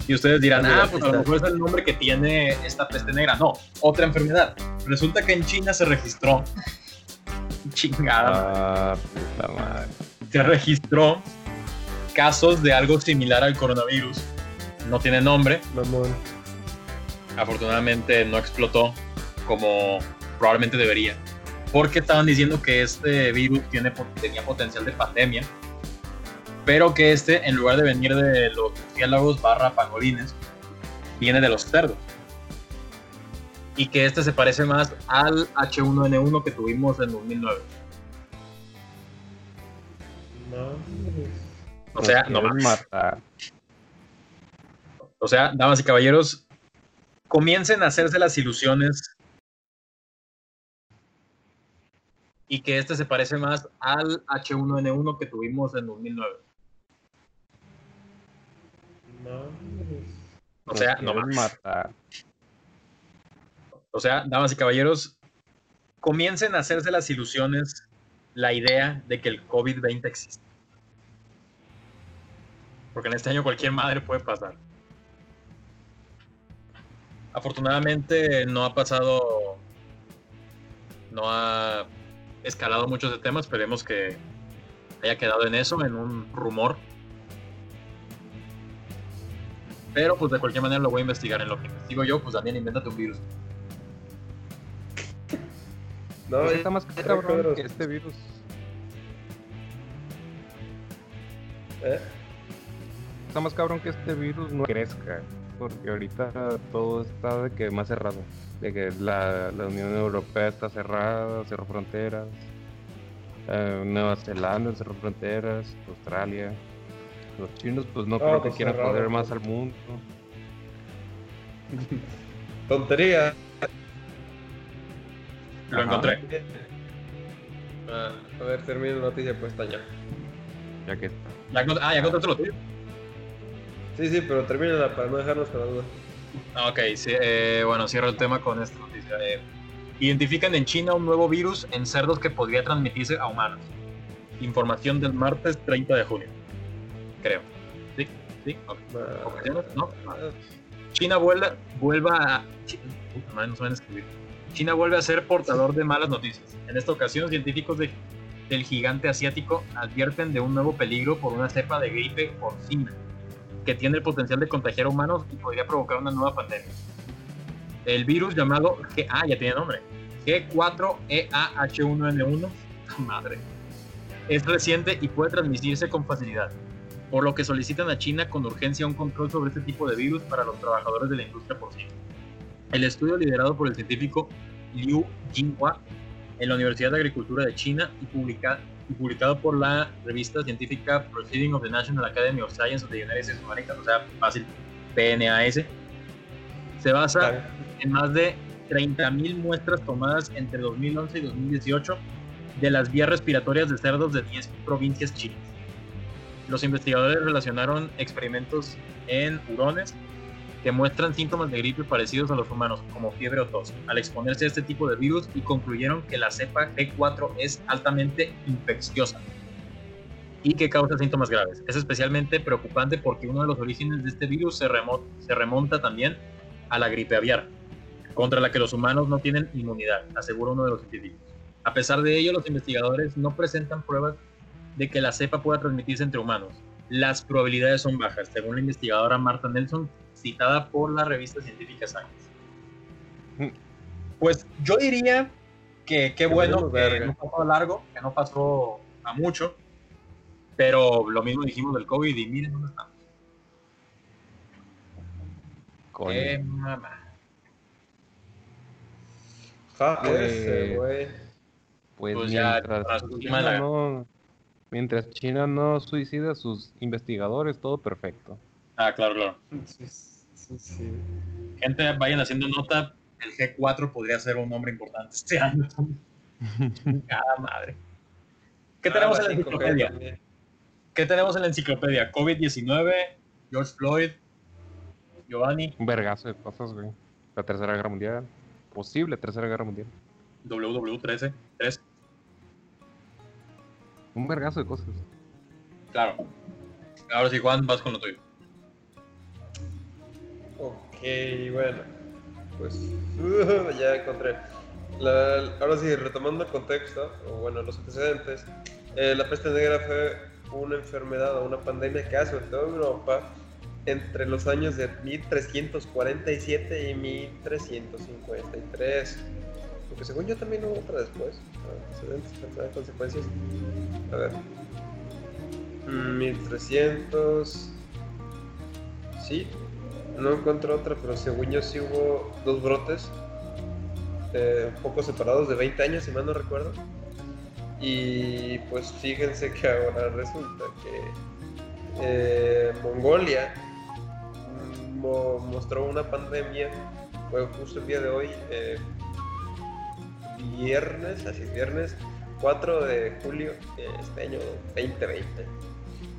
Y ustedes dirán, ah, pues a lo mejor es el nombre que tiene esta peste negra. No, otra enfermedad. Resulta que en China se registró. Chingada. Ah, puta madre. Se registró casos de algo similar al coronavirus. No tiene nombre. mamón. afortunadamente no explotó como probablemente debería. Porque estaban diciendo que este virus tiene, tenía potencial de pandemia, pero que este, en lugar de venir de los murciélagos barra pangolines, viene de los cerdos. Y que este se parece más al H1N1 que tuvimos en 2009. O sea, no mames. matar. O sea, damas y caballeros, comiencen a hacerse las ilusiones y que este se parece más al H1N1 que tuvimos en 2009. O sea, no quieren mames. matar. O sea, damas y caballeros, comiencen a hacerse las ilusiones, la idea de que el COVID-20 existe. Porque en este año cualquier madre puede pasar. Afortunadamente no ha pasado, no ha escalado muchos de temas, esperemos que haya quedado en eso, en un rumor. Pero pues de cualquier manera lo voy a investigar. En lo que investigo yo, pues también invéntate un virus. No, Pues está más cabrón que este virus. ¿Eh? Está más cabrón que este virus no crezca. Porque ahorita todo está de que más cerrado. De que la, la Unión Europea está cerrada, cerró fronteras. eh, Nueva Zelanda cerró fronteras. Australia. Los chinos, pues no creo que pues quieran cerrado, joder pues. más al mundo. Tontería. Lo Ajá. encontré. Ah, a ver, termina la noticia pues está ya. Ya que Ya encont- ah, ya encontraste lo tuyo. Sí, sí, pero termínala para no dejarnos con la duda. Ah, Ok, sí, eh, bueno, cierro el tema con esta noticia. Eh, identifican en China un nuevo virus en cerdos que podría transmitirse a humanos. Información del martes 30 de junio. Creo. ¿Sí? ¿Sí? ¿No? China vuelve, vuelva a... Chi- Puta madre, no saben escribir. China vuelve a ser portador de malas noticias. En esta ocasión, científicos de- del gigante asiático advierten de un nuevo peligro por una cepa de gripe porcina que tiene el potencial de contagiar a humanos y podría provocar una nueva pandemia. El virus llamado G ah, ya tiene nombre. E G4EAH1N1, madre, es reciente y puede transmitirse con facilidad, por lo que solicitan a China con urgencia un control sobre este tipo de virus para los trabajadores de la industria porcina. El estudio liderado por el científico Liu Jinhua en la Universidad de Agricultura de China y, publica- y publicado por la revista científica Proceeding of the National Academy of Science of the United States of America, o sea, fácil, PNAS, se basa Claro. en más de 30.000 muestras tomadas entre 2011 y 2018 de las vías respiratorias de cerdos de 10 provincias chinas. Los investigadores relacionaron experimentos en hurones que muestran síntomas de gripe parecidos a los humanos, como fiebre o tos, al exponerse a este tipo de virus y concluyeron que la cepa G4 es altamente infecciosa y que causa síntomas graves. Es especialmente preocupante porque uno de los orígenes de este virus se, remo- se remonta también a la gripe aviar, contra la que los humanos no tienen inmunidad, asegura uno de los científicos. A pesar de ello, los investigadores no presentan pruebas de que la cepa pueda transmitirse entre humanos. Las probabilidades son bajas, según la investigadora Marta Nelson, citada por la revista científica Science. Pues yo diría que qué bueno que no pasó a largo, que no pasó a mucho, pero lo mismo dijimos del COVID y miren dónde estamos. Coño. Qué mamá. Ja, Pues-. Pues, Pues ya, mientras, para su China última la- no, mientras China no suicida a sus investigadores, todo perfecto. Ah, claro, claro. Sí, sí, sí. Gente, vayan haciendo nota. El G4 podría ser un nombre importante este año. Cada madre. ¿Qué tenemos Ah, en la 5G enciclopedia? también. ¿Qué tenemos en la enciclopedia? COVID-19, George Floyd, Giovanni, Un vergazo de cosas, güey. La tercera guerra mundial. Posible tercera guerra mundial. WW13, 3, Un vergazo de cosas. claro. Ahora sí, Juan, vas con lo tuyo. Ok, bueno. Pues ya encontré. La- ahora sí, retomando el contexto, o bueno, los antecedentes, eh, la peste negra fue una enfermedad o una pandemia que azotó Europa entre los años de 1347 y 1353. Porque según yo también hubo otra después. Antecedentes, consecuencias. A ver. Mm, 1300. Sí, no encuentro otra, pero según yo sí hubo dos brotes, eh, un poco separados de 20 años, si mal no recuerdo. Y pues fíjense que ahora resulta que eh, Mongolia mm, mo- mostró una pandemia, fue justo el día de hoy, eh, viernes, así es, viernes 4 de julio de este año 2020.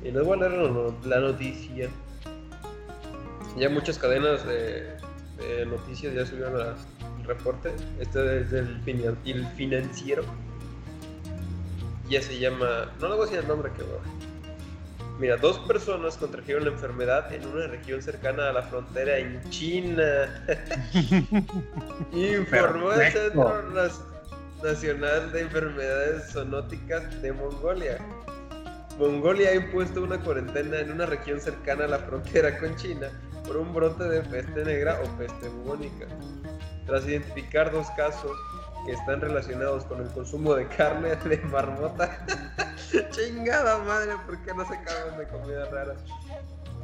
Y les voy a leer la no- la noticia ya muchas cadenas de, de noticias ya subieron el reporte. Este es del finan- el financiero. Ya se llama. No le voy a decir el nombre que va. Mira, dos personas contrajeron la enfermedad en una región cercana a la frontera en China. Informó el. Centro Nacional de Enfermedades Zoonóticas de Mongolia. Mongolia ha impuesto una cuarentena en una región cercana a la frontera con China por un brote de peste negra o peste bubónica. Tras identificar dos casos que están relacionados con el consumo de carne de marmota. Chingada madre, ¿por qué no se cagan de comida rara?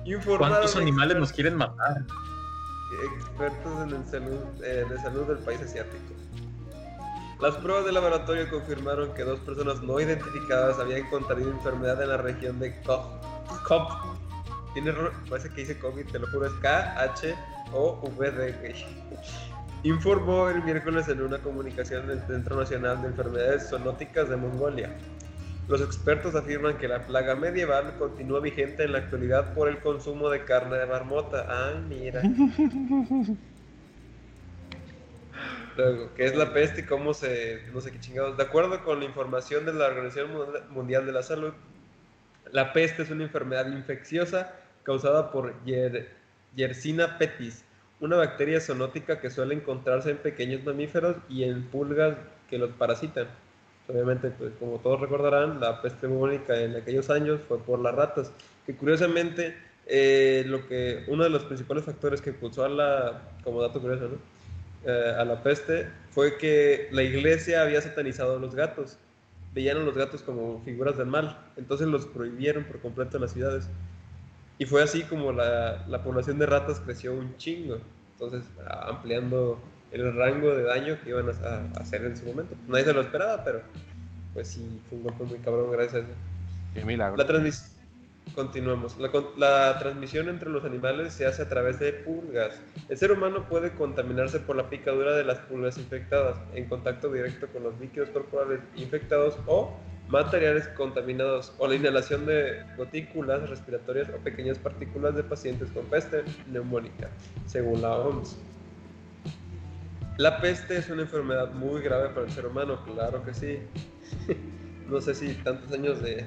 Informaron ¿Cuántos animales nos quieren matar? expertos en el salud, eh, de salud del país asiático. Las pruebas de laboratorio confirmaron que dos personas no identificadas habían contraído enfermedad en la región de. Koh. Tiene, parece que dice COVID, te lo juro, es K-H-O-V-D. Informó el miércoles en una comunicación del Centro Nacional de Enfermedades Zoonóticas de Mongolia. Los expertos afirman que la plaga medieval continúa vigente en la actualidad por el consumo de carne de marmota. Ah, mira. Luego, ¿qué es la peste y cómo se... no sé qué chingados? De acuerdo con la información de la Organización Mundial de la Salud, la peste es una enfermedad infecciosa causada por Yersinia pestis, una bacteria zoonótica que suele encontrarse en pequeños mamíferos y en pulgas que los parasitan. Obviamente, pues como todos recordarán, la peste bubónica en aquellos años fue por las ratas, que curiosamente eh, lo que uno de los principales factores que impulsó a la, como dato curioso, eh, a la peste fue que la iglesia había satanizado a los gatos, veían a los gatos como figuras del mal, entonces los prohibieron por completo en las ciudades. Y fue así como la, la población de ratas creció un chingo, entonces ampliando el rango de daño que iban a, hacer en su momento. Nadie se lo esperaba, pero pues sí, fue un golpe muy cabrón gracias a eso. Qué milagro. La transmisión. Continuamos. La, la, transmisión entre los animales se hace a través de pulgas. El ser humano puede contaminarse por la picadura de las pulgas infectadas en contacto directo con los líquidos corporales infectados o materiales contaminados o la inhalación de gotículas respiratorias o pequeñas partículas de pacientes con peste neumónica, según la OMS. La peste es una enfermedad muy grave para el ser humano, claro que sí. no sé si tantos años de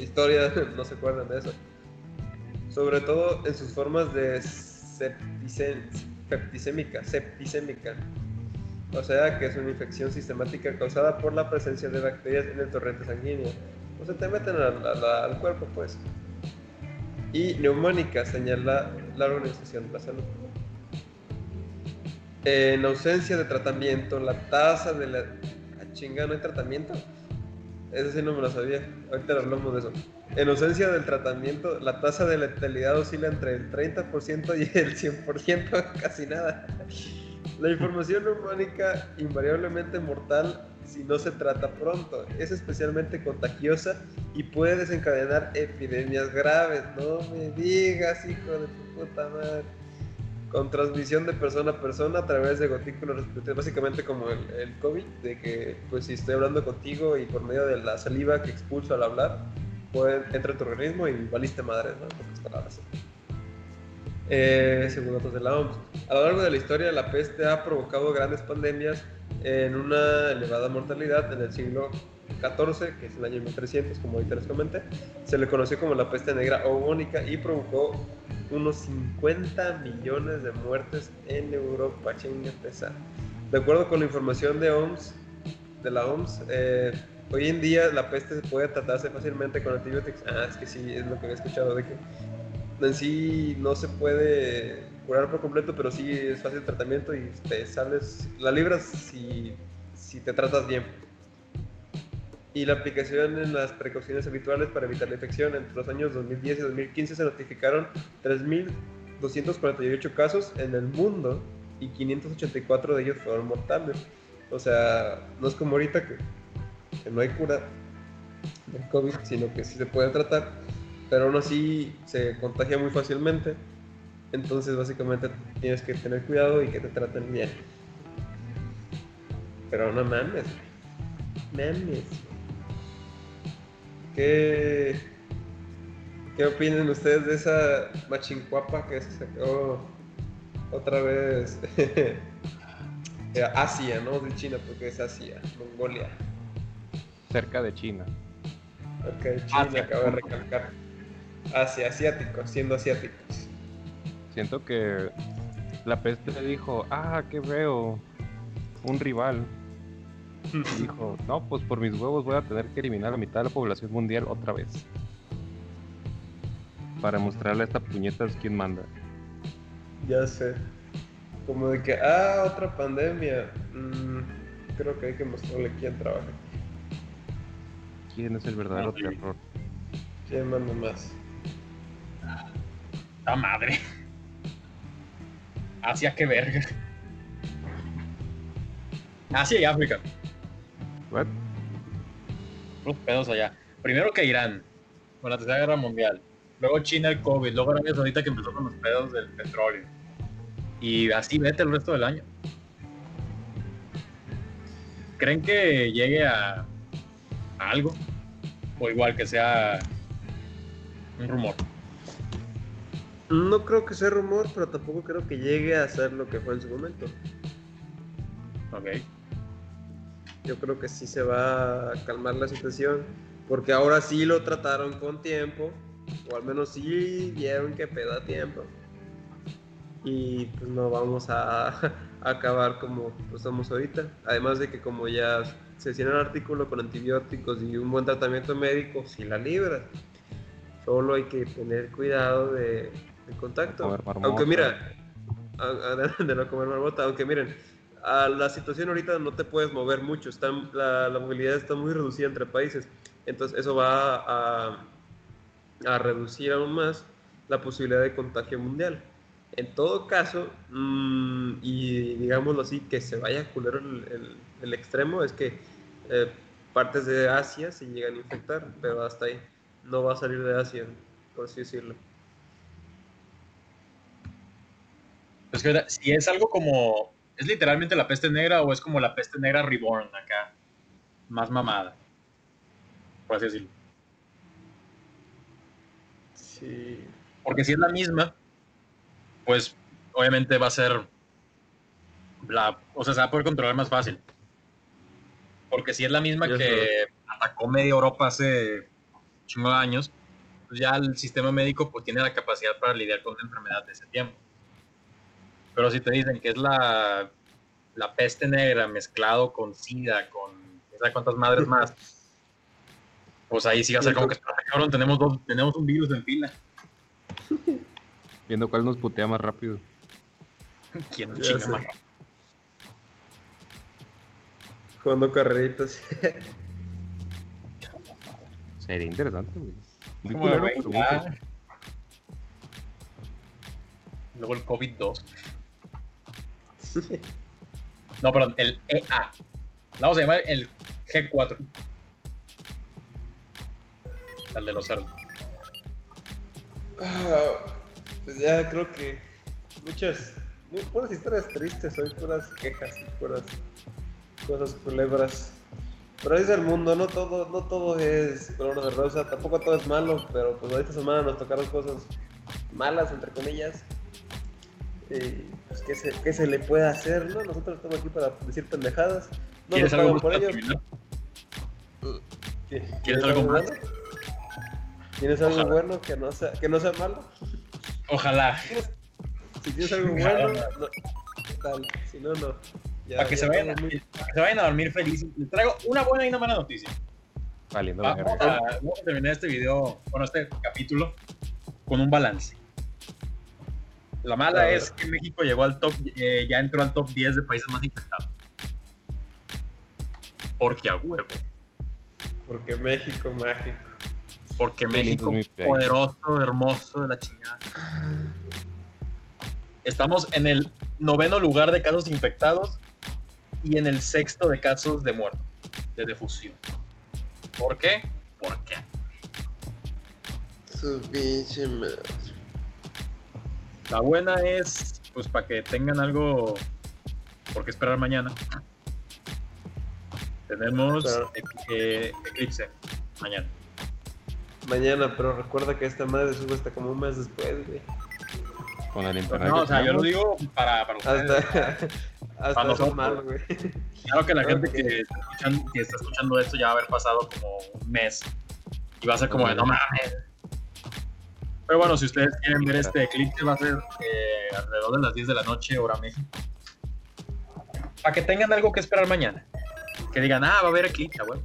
historia no se acuerdan de eso. Sobre todo en sus formas de septicémica, septicémica. O sea, que es una infección sistemática causada por la presencia de bacterias en el torrente sanguíneo. O se te meten al cuerpo, pues. Y neumónica, señala la Organización de la Salud en ausencia de tratamiento, la tasa de la... Ah, chinga, ¿no hay tratamiento? Ese sí no me lo sabía. Ahorita hablamos de eso. En ausencia del tratamiento, la tasa de letalidad oscila entre el 30% y el 100%, casi nada. La información neumónica invariablemente mortal si no se trata pronto. Es especialmente contagiosa y puede desencadenar epidemias graves. No me digas, hijo de tu puta madre con transmisión de persona a persona a través de respiratorios, básicamente como el, el, COVID, de que pues si estoy hablando contigo y por medio de la saliva que expulso al hablar, puede, entra en tu organismo y valiste madre, ¿no? Eh, según datos de la OMS. A lo largo de la historia, la peste ha provocado grandes pandemias en una elevada mortalidad en el siglo XIV, que es el año 1300, como ahorita les comenté. Se le conoció como la peste negra o bubónica y provocó unos 50 millones de muertes en Europa, chinga pesada. De acuerdo con la información de OMS, de la OMS, eh, hoy en día la peste se puede tratarse fácilmente con antibióticos. Ah, es que sí, es lo que había escuchado, de que en sí no se puede curar por completo, pero sí es fácil el tratamiento y te sales, la libras si, si te tratas bien y la aplicación en las precauciones habituales para evitar la infección. Entre los años 2010 y 2015 se notificaron 3.248 casos en el mundo y 584 de ellos fueron mortales. O sea, no es como ahorita que, no hay cura del COVID, sino que sí se puede tratar, pero aún así se contagia muy fácilmente. Entonces, básicamente tienes que tener cuidado y que te traten bien. Pero no mames. Mames. ¿Qué, ¿Qué opinan ustedes de esa machincuapa que se sacó otra vez? Asia, no de China, porque es Asia, Mongolia. Cerca de China. Ok, China, acaba de recalcar. Asia, asiáticos, siendo asiáticos. Siento que la peste le dijo, ah, qué veo, un rival. Dijo, no, pues por mis huevos voy a tener que eliminar a la mitad de la población mundial otra vez. Para mostrarle a esta puñeta quién manda. Ya sé. Como de que, ah, otra pandemia. Mm, creo que hay que mostrarle quién trabaja. ¿Quién es el verdadero terror? ¿Quién manda más? ¡La madre! Asia, qué verga. Asia y África. What? Los pedos allá. Primero que Irán, con la tercera guerra mundial. Luego China el COVID. Luego Arabia Saudita que empezó con los pedos del petróleo. Y así vete el resto del año. ¿Creen que llegue a, algo? o igual que sea un rumor. No creo que sea rumor, pero tampoco creo que llegue a ser lo que fue en su momento. Ok. Yo creo que sí se va a calmar la situación, porque ahora sí lo trataron con tiempo, o al menos sí vieron que pedo a tiempo. Y pues no vamos a, a acabar como estamos ahorita. Además de que como ya se tiene el artículo con antibióticos y un buen tratamiento médico, sí la libras. Solo hay que tener cuidado de, de contacto. Aunque mira, de no comer marmota, aunque miren, a la situación ahorita no te puedes mover mucho, está, la, movilidad está muy reducida entre países, entonces eso va a, a reducir aún más la posibilidad de contagio mundial. En todo caso, mm, y digámoslo así, que se vaya culero el, el- el extremo, es que eh, partes de Asia se llegan a infectar, pero hasta ahí. No va a salir de Asia, por así decirlo. Es que ahorita, si es algo como. ¿Es literalmente la peste negra o es como la peste negra reborn acá? Más mamada. Por así decirlo. Sí. Porque si es la misma, pues obviamente va a ser. La, o sea, se va a poder controlar más fácil. Porque si es la misma que atacó media Europa hace chingo de años, pues ya el sistema médico pues tiene la capacidad para lidiar con una enfermedad de ese tiempo. Pero si te dicen que es la, la peste negra mezclado con SIDA, con no sé cuántas madres más, pues ahí sí va a ser como que, "Ah, cabrón, tenemos, dos, tenemos un virus en fila. Viendo cuál nos putea más rápido. ¿Quién nos chinga más? Jugando carreritas. Sería interesante, güey. Muy culero. Luego el COVID-2. No, perdón, el EA. La vamos a llamar el G4. El de los cerdos. Ah, pues ya creo que muchas, puras historias tristes, hoy puras quejas y puras cosas culebras. Pero es el mundo, no todo, no todo es color de rosa, tampoco todo es malo, pero pues esta semana nos tocaron cosas malas, entre comillas. Y pues qué se, qué se le puede hacer, ¿no? Nosotros estamos aquí para decir pendejadas. No nos ¿Quieres algo por ello. ¿Quieres algo bueno? ¿Tienes algo Ojalá. bueno que no sea, que no sea malo? Ojalá. Si tienes algo bueno, no, tal. Si no, no. Ya- Para que, se vayan, muy- para que se vayan a dormir felices. Les traigo una buena y una mala noticia. Valiendo Va- verga. Vamos a, vamos a terminar este video, bueno, este capítulo, con un balance. La mala es que México llegó al top, eh, ya entró al top 10 de países más infectados. Porque a huevo. Porque México, mágico. Porque México, poderoso, hermoso de la chingada. Estamos en el noveno lugar de casos infectados y en el sexto de casos de muertos, de defusión. ¿Por qué? ¿Por qué? Su pinche madre. La buena es, pues, para que tengan algo por qué esperar mañana. Tenemos Claro. eh, Eclipse mañana. Mañana, pero recuerda que esta madre sube hasta como un mes después, güey. Con el internet. No, o sea, yo lo digo para, para ustedes. Hasta, Para hasta eso nosotros. es malo, güey. Claro que la gente que está, escuchando, que está escuchando esto ya va a haber pasado como un mes y va a ser como de no mames. Pero bueno, si ustedes quieren ver este eclipse, va a ser eh, alrededor de las 10 de la noche, hora México. Para que tengan algo que esperar mañana. Que digan, ah, va a haber eclipse, güey.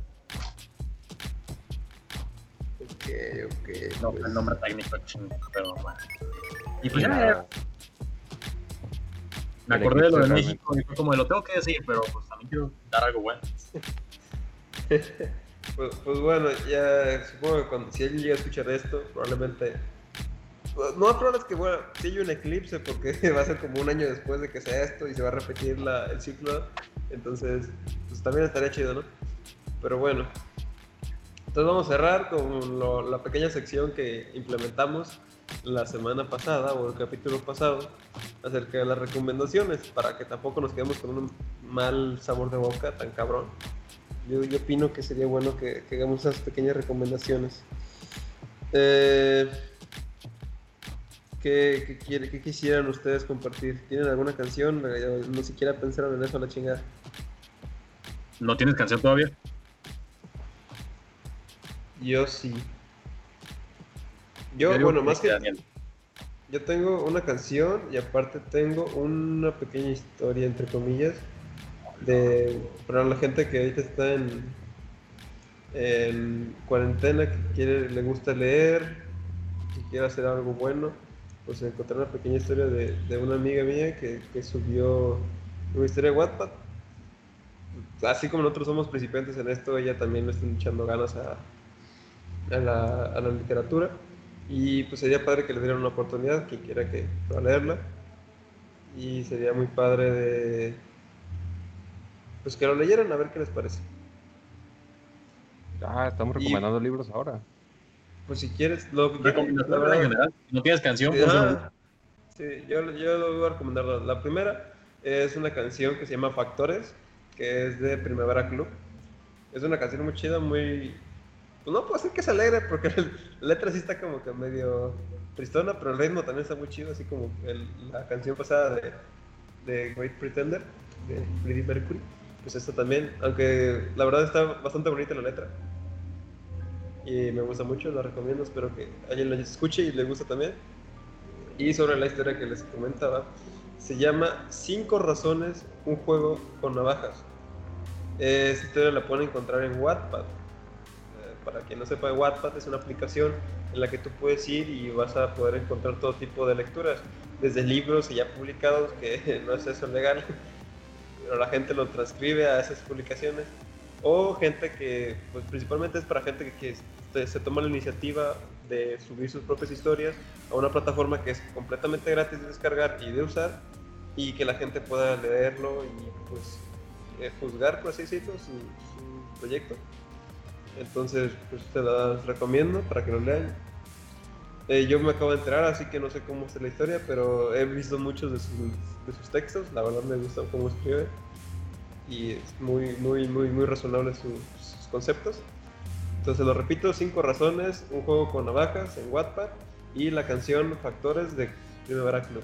Ok, ok. No, pues. el nombre técnico chingo, pero bueno. Y pues y ya, nada. me el acordé de lo de México y fue como, lo tengo que decir, pero pues también quiero dar algo bueno. Pues, pues bueno, ya supongo que cuando, si alguien llega a escuchar esto, probablemente. No, probable es que bueno, si hay un eclipse, porque va a ser como un año después de que sea esto y se va a repetir la, el ciclo. Entonces, pues también estaría chido, ¿no? Pero bueno. Entonces vamos a cerrar con la pequeña sección que implementamos la semana pasada o el capítulo pasado acerca de las recomendaciones para que tampoco nos quedemos con un mal sabor de boca tan cabrón. yo, yo opino que sería bueno que, que hagamos esas pequeñas recomendaciones. Eh, ¿qué, qué quiere- qué quisieran ustedes compartir? ¿Tienen alguna canción? Eh, No siquiera pensaron en eso a la chingada. ¿No tienes canción todavía? Yo sí. Yo, bueno, más que Daniel. yo tengo una canción y aparte tengo una pequeña historia, entre comillas, de para la gente que ahorita está en, en cuarentena, que quiere, le gusta leer, que quiere hacer algo bueno, pues encontré una pequeña historia de, de una amiga mía que, que subió una historia de Wattpad. Así como nosotros somos principiantes en esto, ella también le está echando ganas a, a la, a la literatura. Y pues sería padre que le dieran una oportunidad, quien quiera que pueda leerla. Y sería muy padre de. Pues que lo leyeran a ver qué les parece. Ah, estamos Y- recomendando libros ahora. Pues si quieres, lo, Recomendación la en general. No tienes canción, Sí, pues, ah, sí, yo, yo lo voy a recomendar. La primera es una canción que se llama Factores, que es de Primavera Club. Es una canción muy chida, muy... Pues no puedo decir que es alegre, porque la letra sí está como que medio tristona, pero el ritmo también está muy chido, así como el- la canción pasada de, de Great Pretender, de Freddie Mercury. Pues esta también, aunque la verdad está bastante bonita la letra. Y me gusta mucho, la recomiendo, espero que alguien la escuche y le guste también. Y sobre la historia que les comentaba, se llama Cinco razones, un juego con navajas. Esta historia la pueden encontrar en Wattpad. Eh, Para quien no sepa, Wattpad es una aplicación en la que tú puedes ir y vas a poder encontrar todo tipo de lecturas, desde libros ya publicados, que no es eso legal, pero la gente lo transcribe a esas publicaciones, o gente que, pues principalmente es para gente que, se- se toma la iniciativa de subir sus propias historias a una plataforma que es completamente gratis de descargar y de usar y que la gente pueda leerlo y pues eh, juzgar, por así decirlo, su, proyecto. Entonces, pues te las recomiendo para que lo lean. Eh, yo me acabo de enterar, así que no sé cómo es la historia, pero he visto muchos de sus, de sus textos, la verdad me gusta cómo escribe y es muy, muy, muy, muy razonable su- sus conceptos. Entonces lo repito, cinco razones, un juego con navajas en Wattpad y la canción Factores de Primavera Club.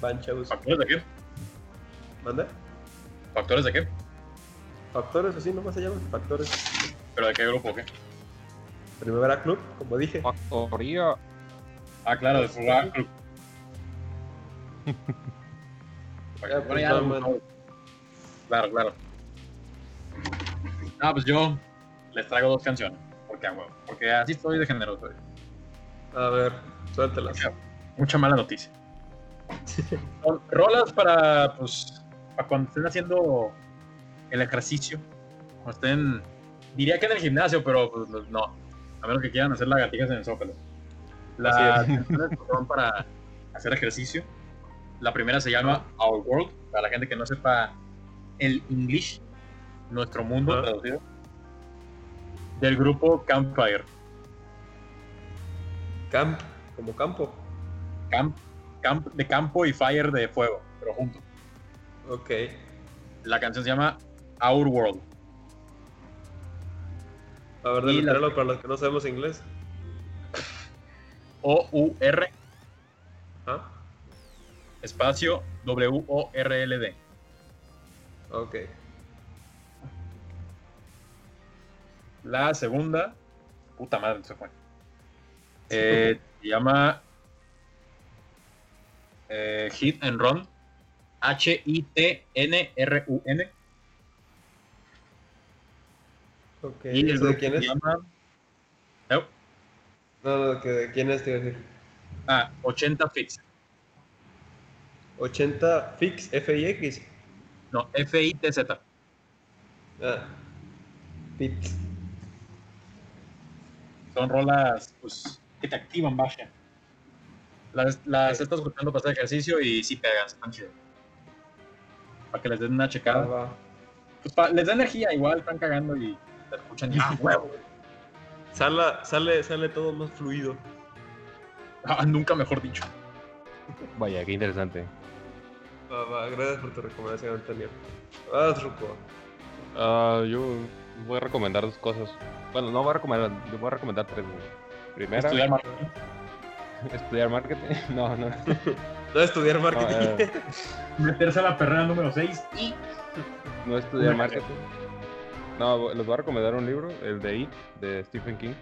Van chavos. ¿Factores de qué? ¿Manda? ¿Factores de qué? Factores, así nomás se llaman, Factores. ¿Pero de qué grupo o qué? Primavera Club, como dije. Factoría. Ah, claro, de Fugaz Club. Ya, pues, ya. Claro, claro. Ah, pues yo les traigo dos canciones. Porque, huevo, porque así estoy de generoso. hoy. A ver, suéltelas. Mucha mala noticia. Rolas para, pues, para cuando estén haciendo el ejercicio. Cuando estén, diría que en el gimnasio, pero pues no. A menos que quieran hacer lagartijas en el zócalo. Las canciones son para hacer ejercicio. La primera se llama Our World, para la gente que no sepa el English, nuestro mundo traducido. Del grupo Campfire. Camp, como campo. Camp, camp de campo y fire de fuego, pero juntos. Ok. La canción se llama Our World. A ver, deletréalo para los que no sabemos inglés. O-U-R, ¿Ah? espacio W-O-R-L-D. Ok. La segunda, puta madre, se fue. Eh, se llama eh, Hit and Run. H-I-T-N-R-U-N. Ok. Y el ¿Eso de quién se es? llama. No, No, no, que de quién es, te iba a decir. Ah, 80 Fits. 80 Fix, F-I-X. No, F-I-T-Z. Ah. Son rolas pues, que te activan, vaya. Las, las estás escuchando para hacer ejercicio y sí pegan, están chidas. Para que les den una Ah, checada. va. Pues pa- les da energía, igual están cagando y te escuchan y ¡ah, huevo! Sala- sale, sale todo más fluido. Ah, nunca mejor dicho. Vaya, qué interesante. Va, va, gracias por tu recomendación, Antonio. Vas, Ruco. Ah, yo voy a recomendar dos cosas. Bueno, no voy a recomendar, yo voy a recomendar tres. güey. Primera, Estudiar marketing. estudiar marketing. No, no. No estudiar No, marketing. eh, Meterse a la perrera número 6 y. no estudiar marketing. No, les voy a recomendar un libro, el de It, de Stephen King.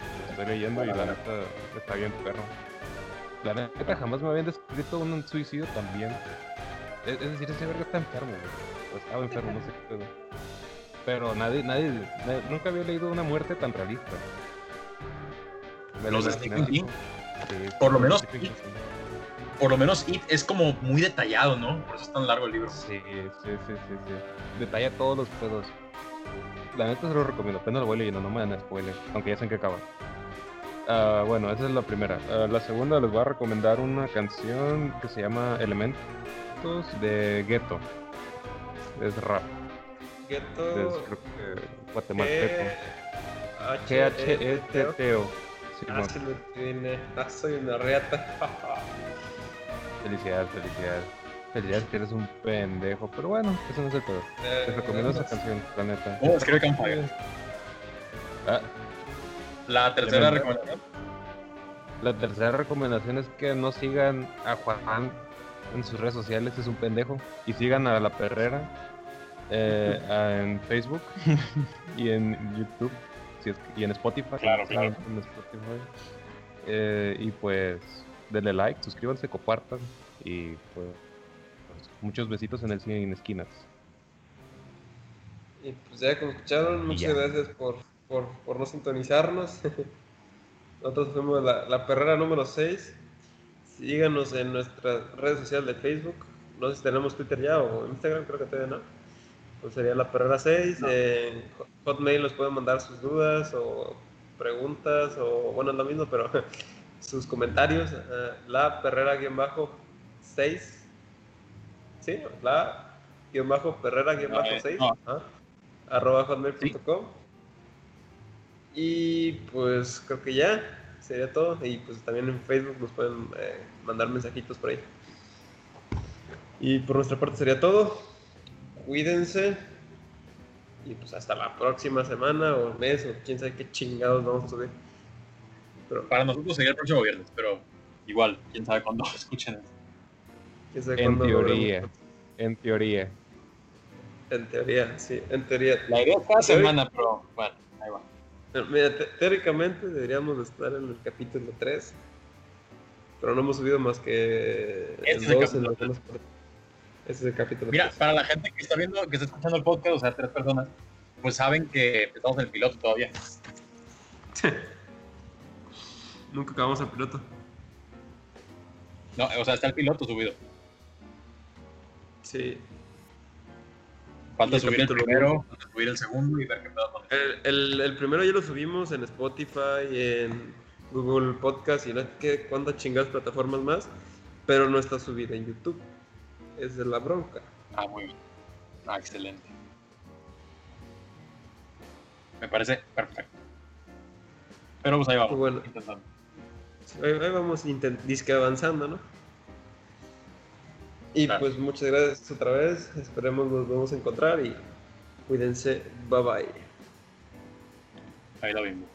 Lo estoy leyendo y la neta está bien perro. La neta jamás me habían descrito un suicidio tan bien. Es, es decir, ese verga está enfermo, güey. O estaba enfermo, no sé qué pedo. Pero nadie, nadie, nadie- nunca había leído una muerte tan realista. ¿Los de Stephen King? Sí, Por lo menos It. Por lo menos It es como muy detallado, ¿no? Por eso es tan largo el libro. Sí, sí, sí, sí, sí. Detalla todos los pedos. La neta se lo recomiendo, apenas lo voy leyendo, no me dan spoiler, aunque ya sé qué acaba. Ah, bueno, esa es la primera. Ah, la segunda les voy a recomendar una canción que se llama De Ghetto. Es rap, es Ghetto. creo que guatemalteco. G-H-E-T-T-O. Ah, sí lo tiene. Ah, soy una reata. Felicidades, felicidades. Felicidades que eres un pendejo, pero bueno, eso no es el. Eh, Les recomiendo esa canción, la neta. Oh, escribe Campfire. Ah, La tercera recomendación. La tercera recomendación es que no sigan a Juan en sus redes sociales, es un pendejo. Y sigan a La Perrera eh, en Facebook y en YouTube si es que- y en Spotify. Claro, claro. En Spotify. Eh, y pues denle like, suscríbanse, compartan y pues muchos besitos en el cine y en esquinas. Y pues ya como escucharon, muchas ya. gracias por, por, por no sintonizarnos. Nosotros fuimos la, la perrera número 6. Síganos en nuestras redes sociales de Facebook. No sé si tenemos Twitter ya o Instagram, creo que todavía no. Pues sería la perrera 6. No. En Hotmail nos pueden mandar sus dudas o preguntas o bueno, es lo mismo, pero sus comentarios. eh, la perrera guion bajo 6. ¿Sí? La guion bajo perrera guion bajo Eh, 6. no. Ajá. arroba hotmail.com. Y pues creo que ya sería todo. Y pues también en Facebook nos pueden eh, mandar mensajitos por ahí. Y por nuestra parte sería todo. Cuídense. Y pues hasta la próxima semana o mes o quién sabe qué chingados vamos a subir. Pero Para nosotros sería el próximo viernes, pero igual, quién sabe cuándo escuchen esto. quién sabe En teoría, en teoría. En teoría, sí, en teoría. La idea es cada semana, pero bueno, Mira, te- teóricamente deberíamos de estar en el capítulo 3, pero no hemos subido más que Este el es el 2 en algunas partes. Ese es el capítulo Mira, 3. para la gente que está viendo, que está escuchando el podcast, o sea, tres personas, pues saben que estamos en el piloto todavía. Nunca acabamos el piloto. No, o sea, está el piloto subido. Sí. Falta el subir el primero, falta subir el segundo y ver qué pedo con. El, el- el primero ya lo subimos en Spotify, en Google Podcast y no sé cuántas chingadas plataformas más, pero no está subido en YouTube. Es de la bronca. Ah, muy bien. Ah, excelente. Me parece perfecto. Pero pues ahí vamos. Bueno. intentando. Ahí, ahí vamos intent- disque avanzando, ¿no? Y Claro. pues muchas gracias otra vez. Esperemos nos vamos a encontrar y cuídense. Bye bye. Ahí lo vimos.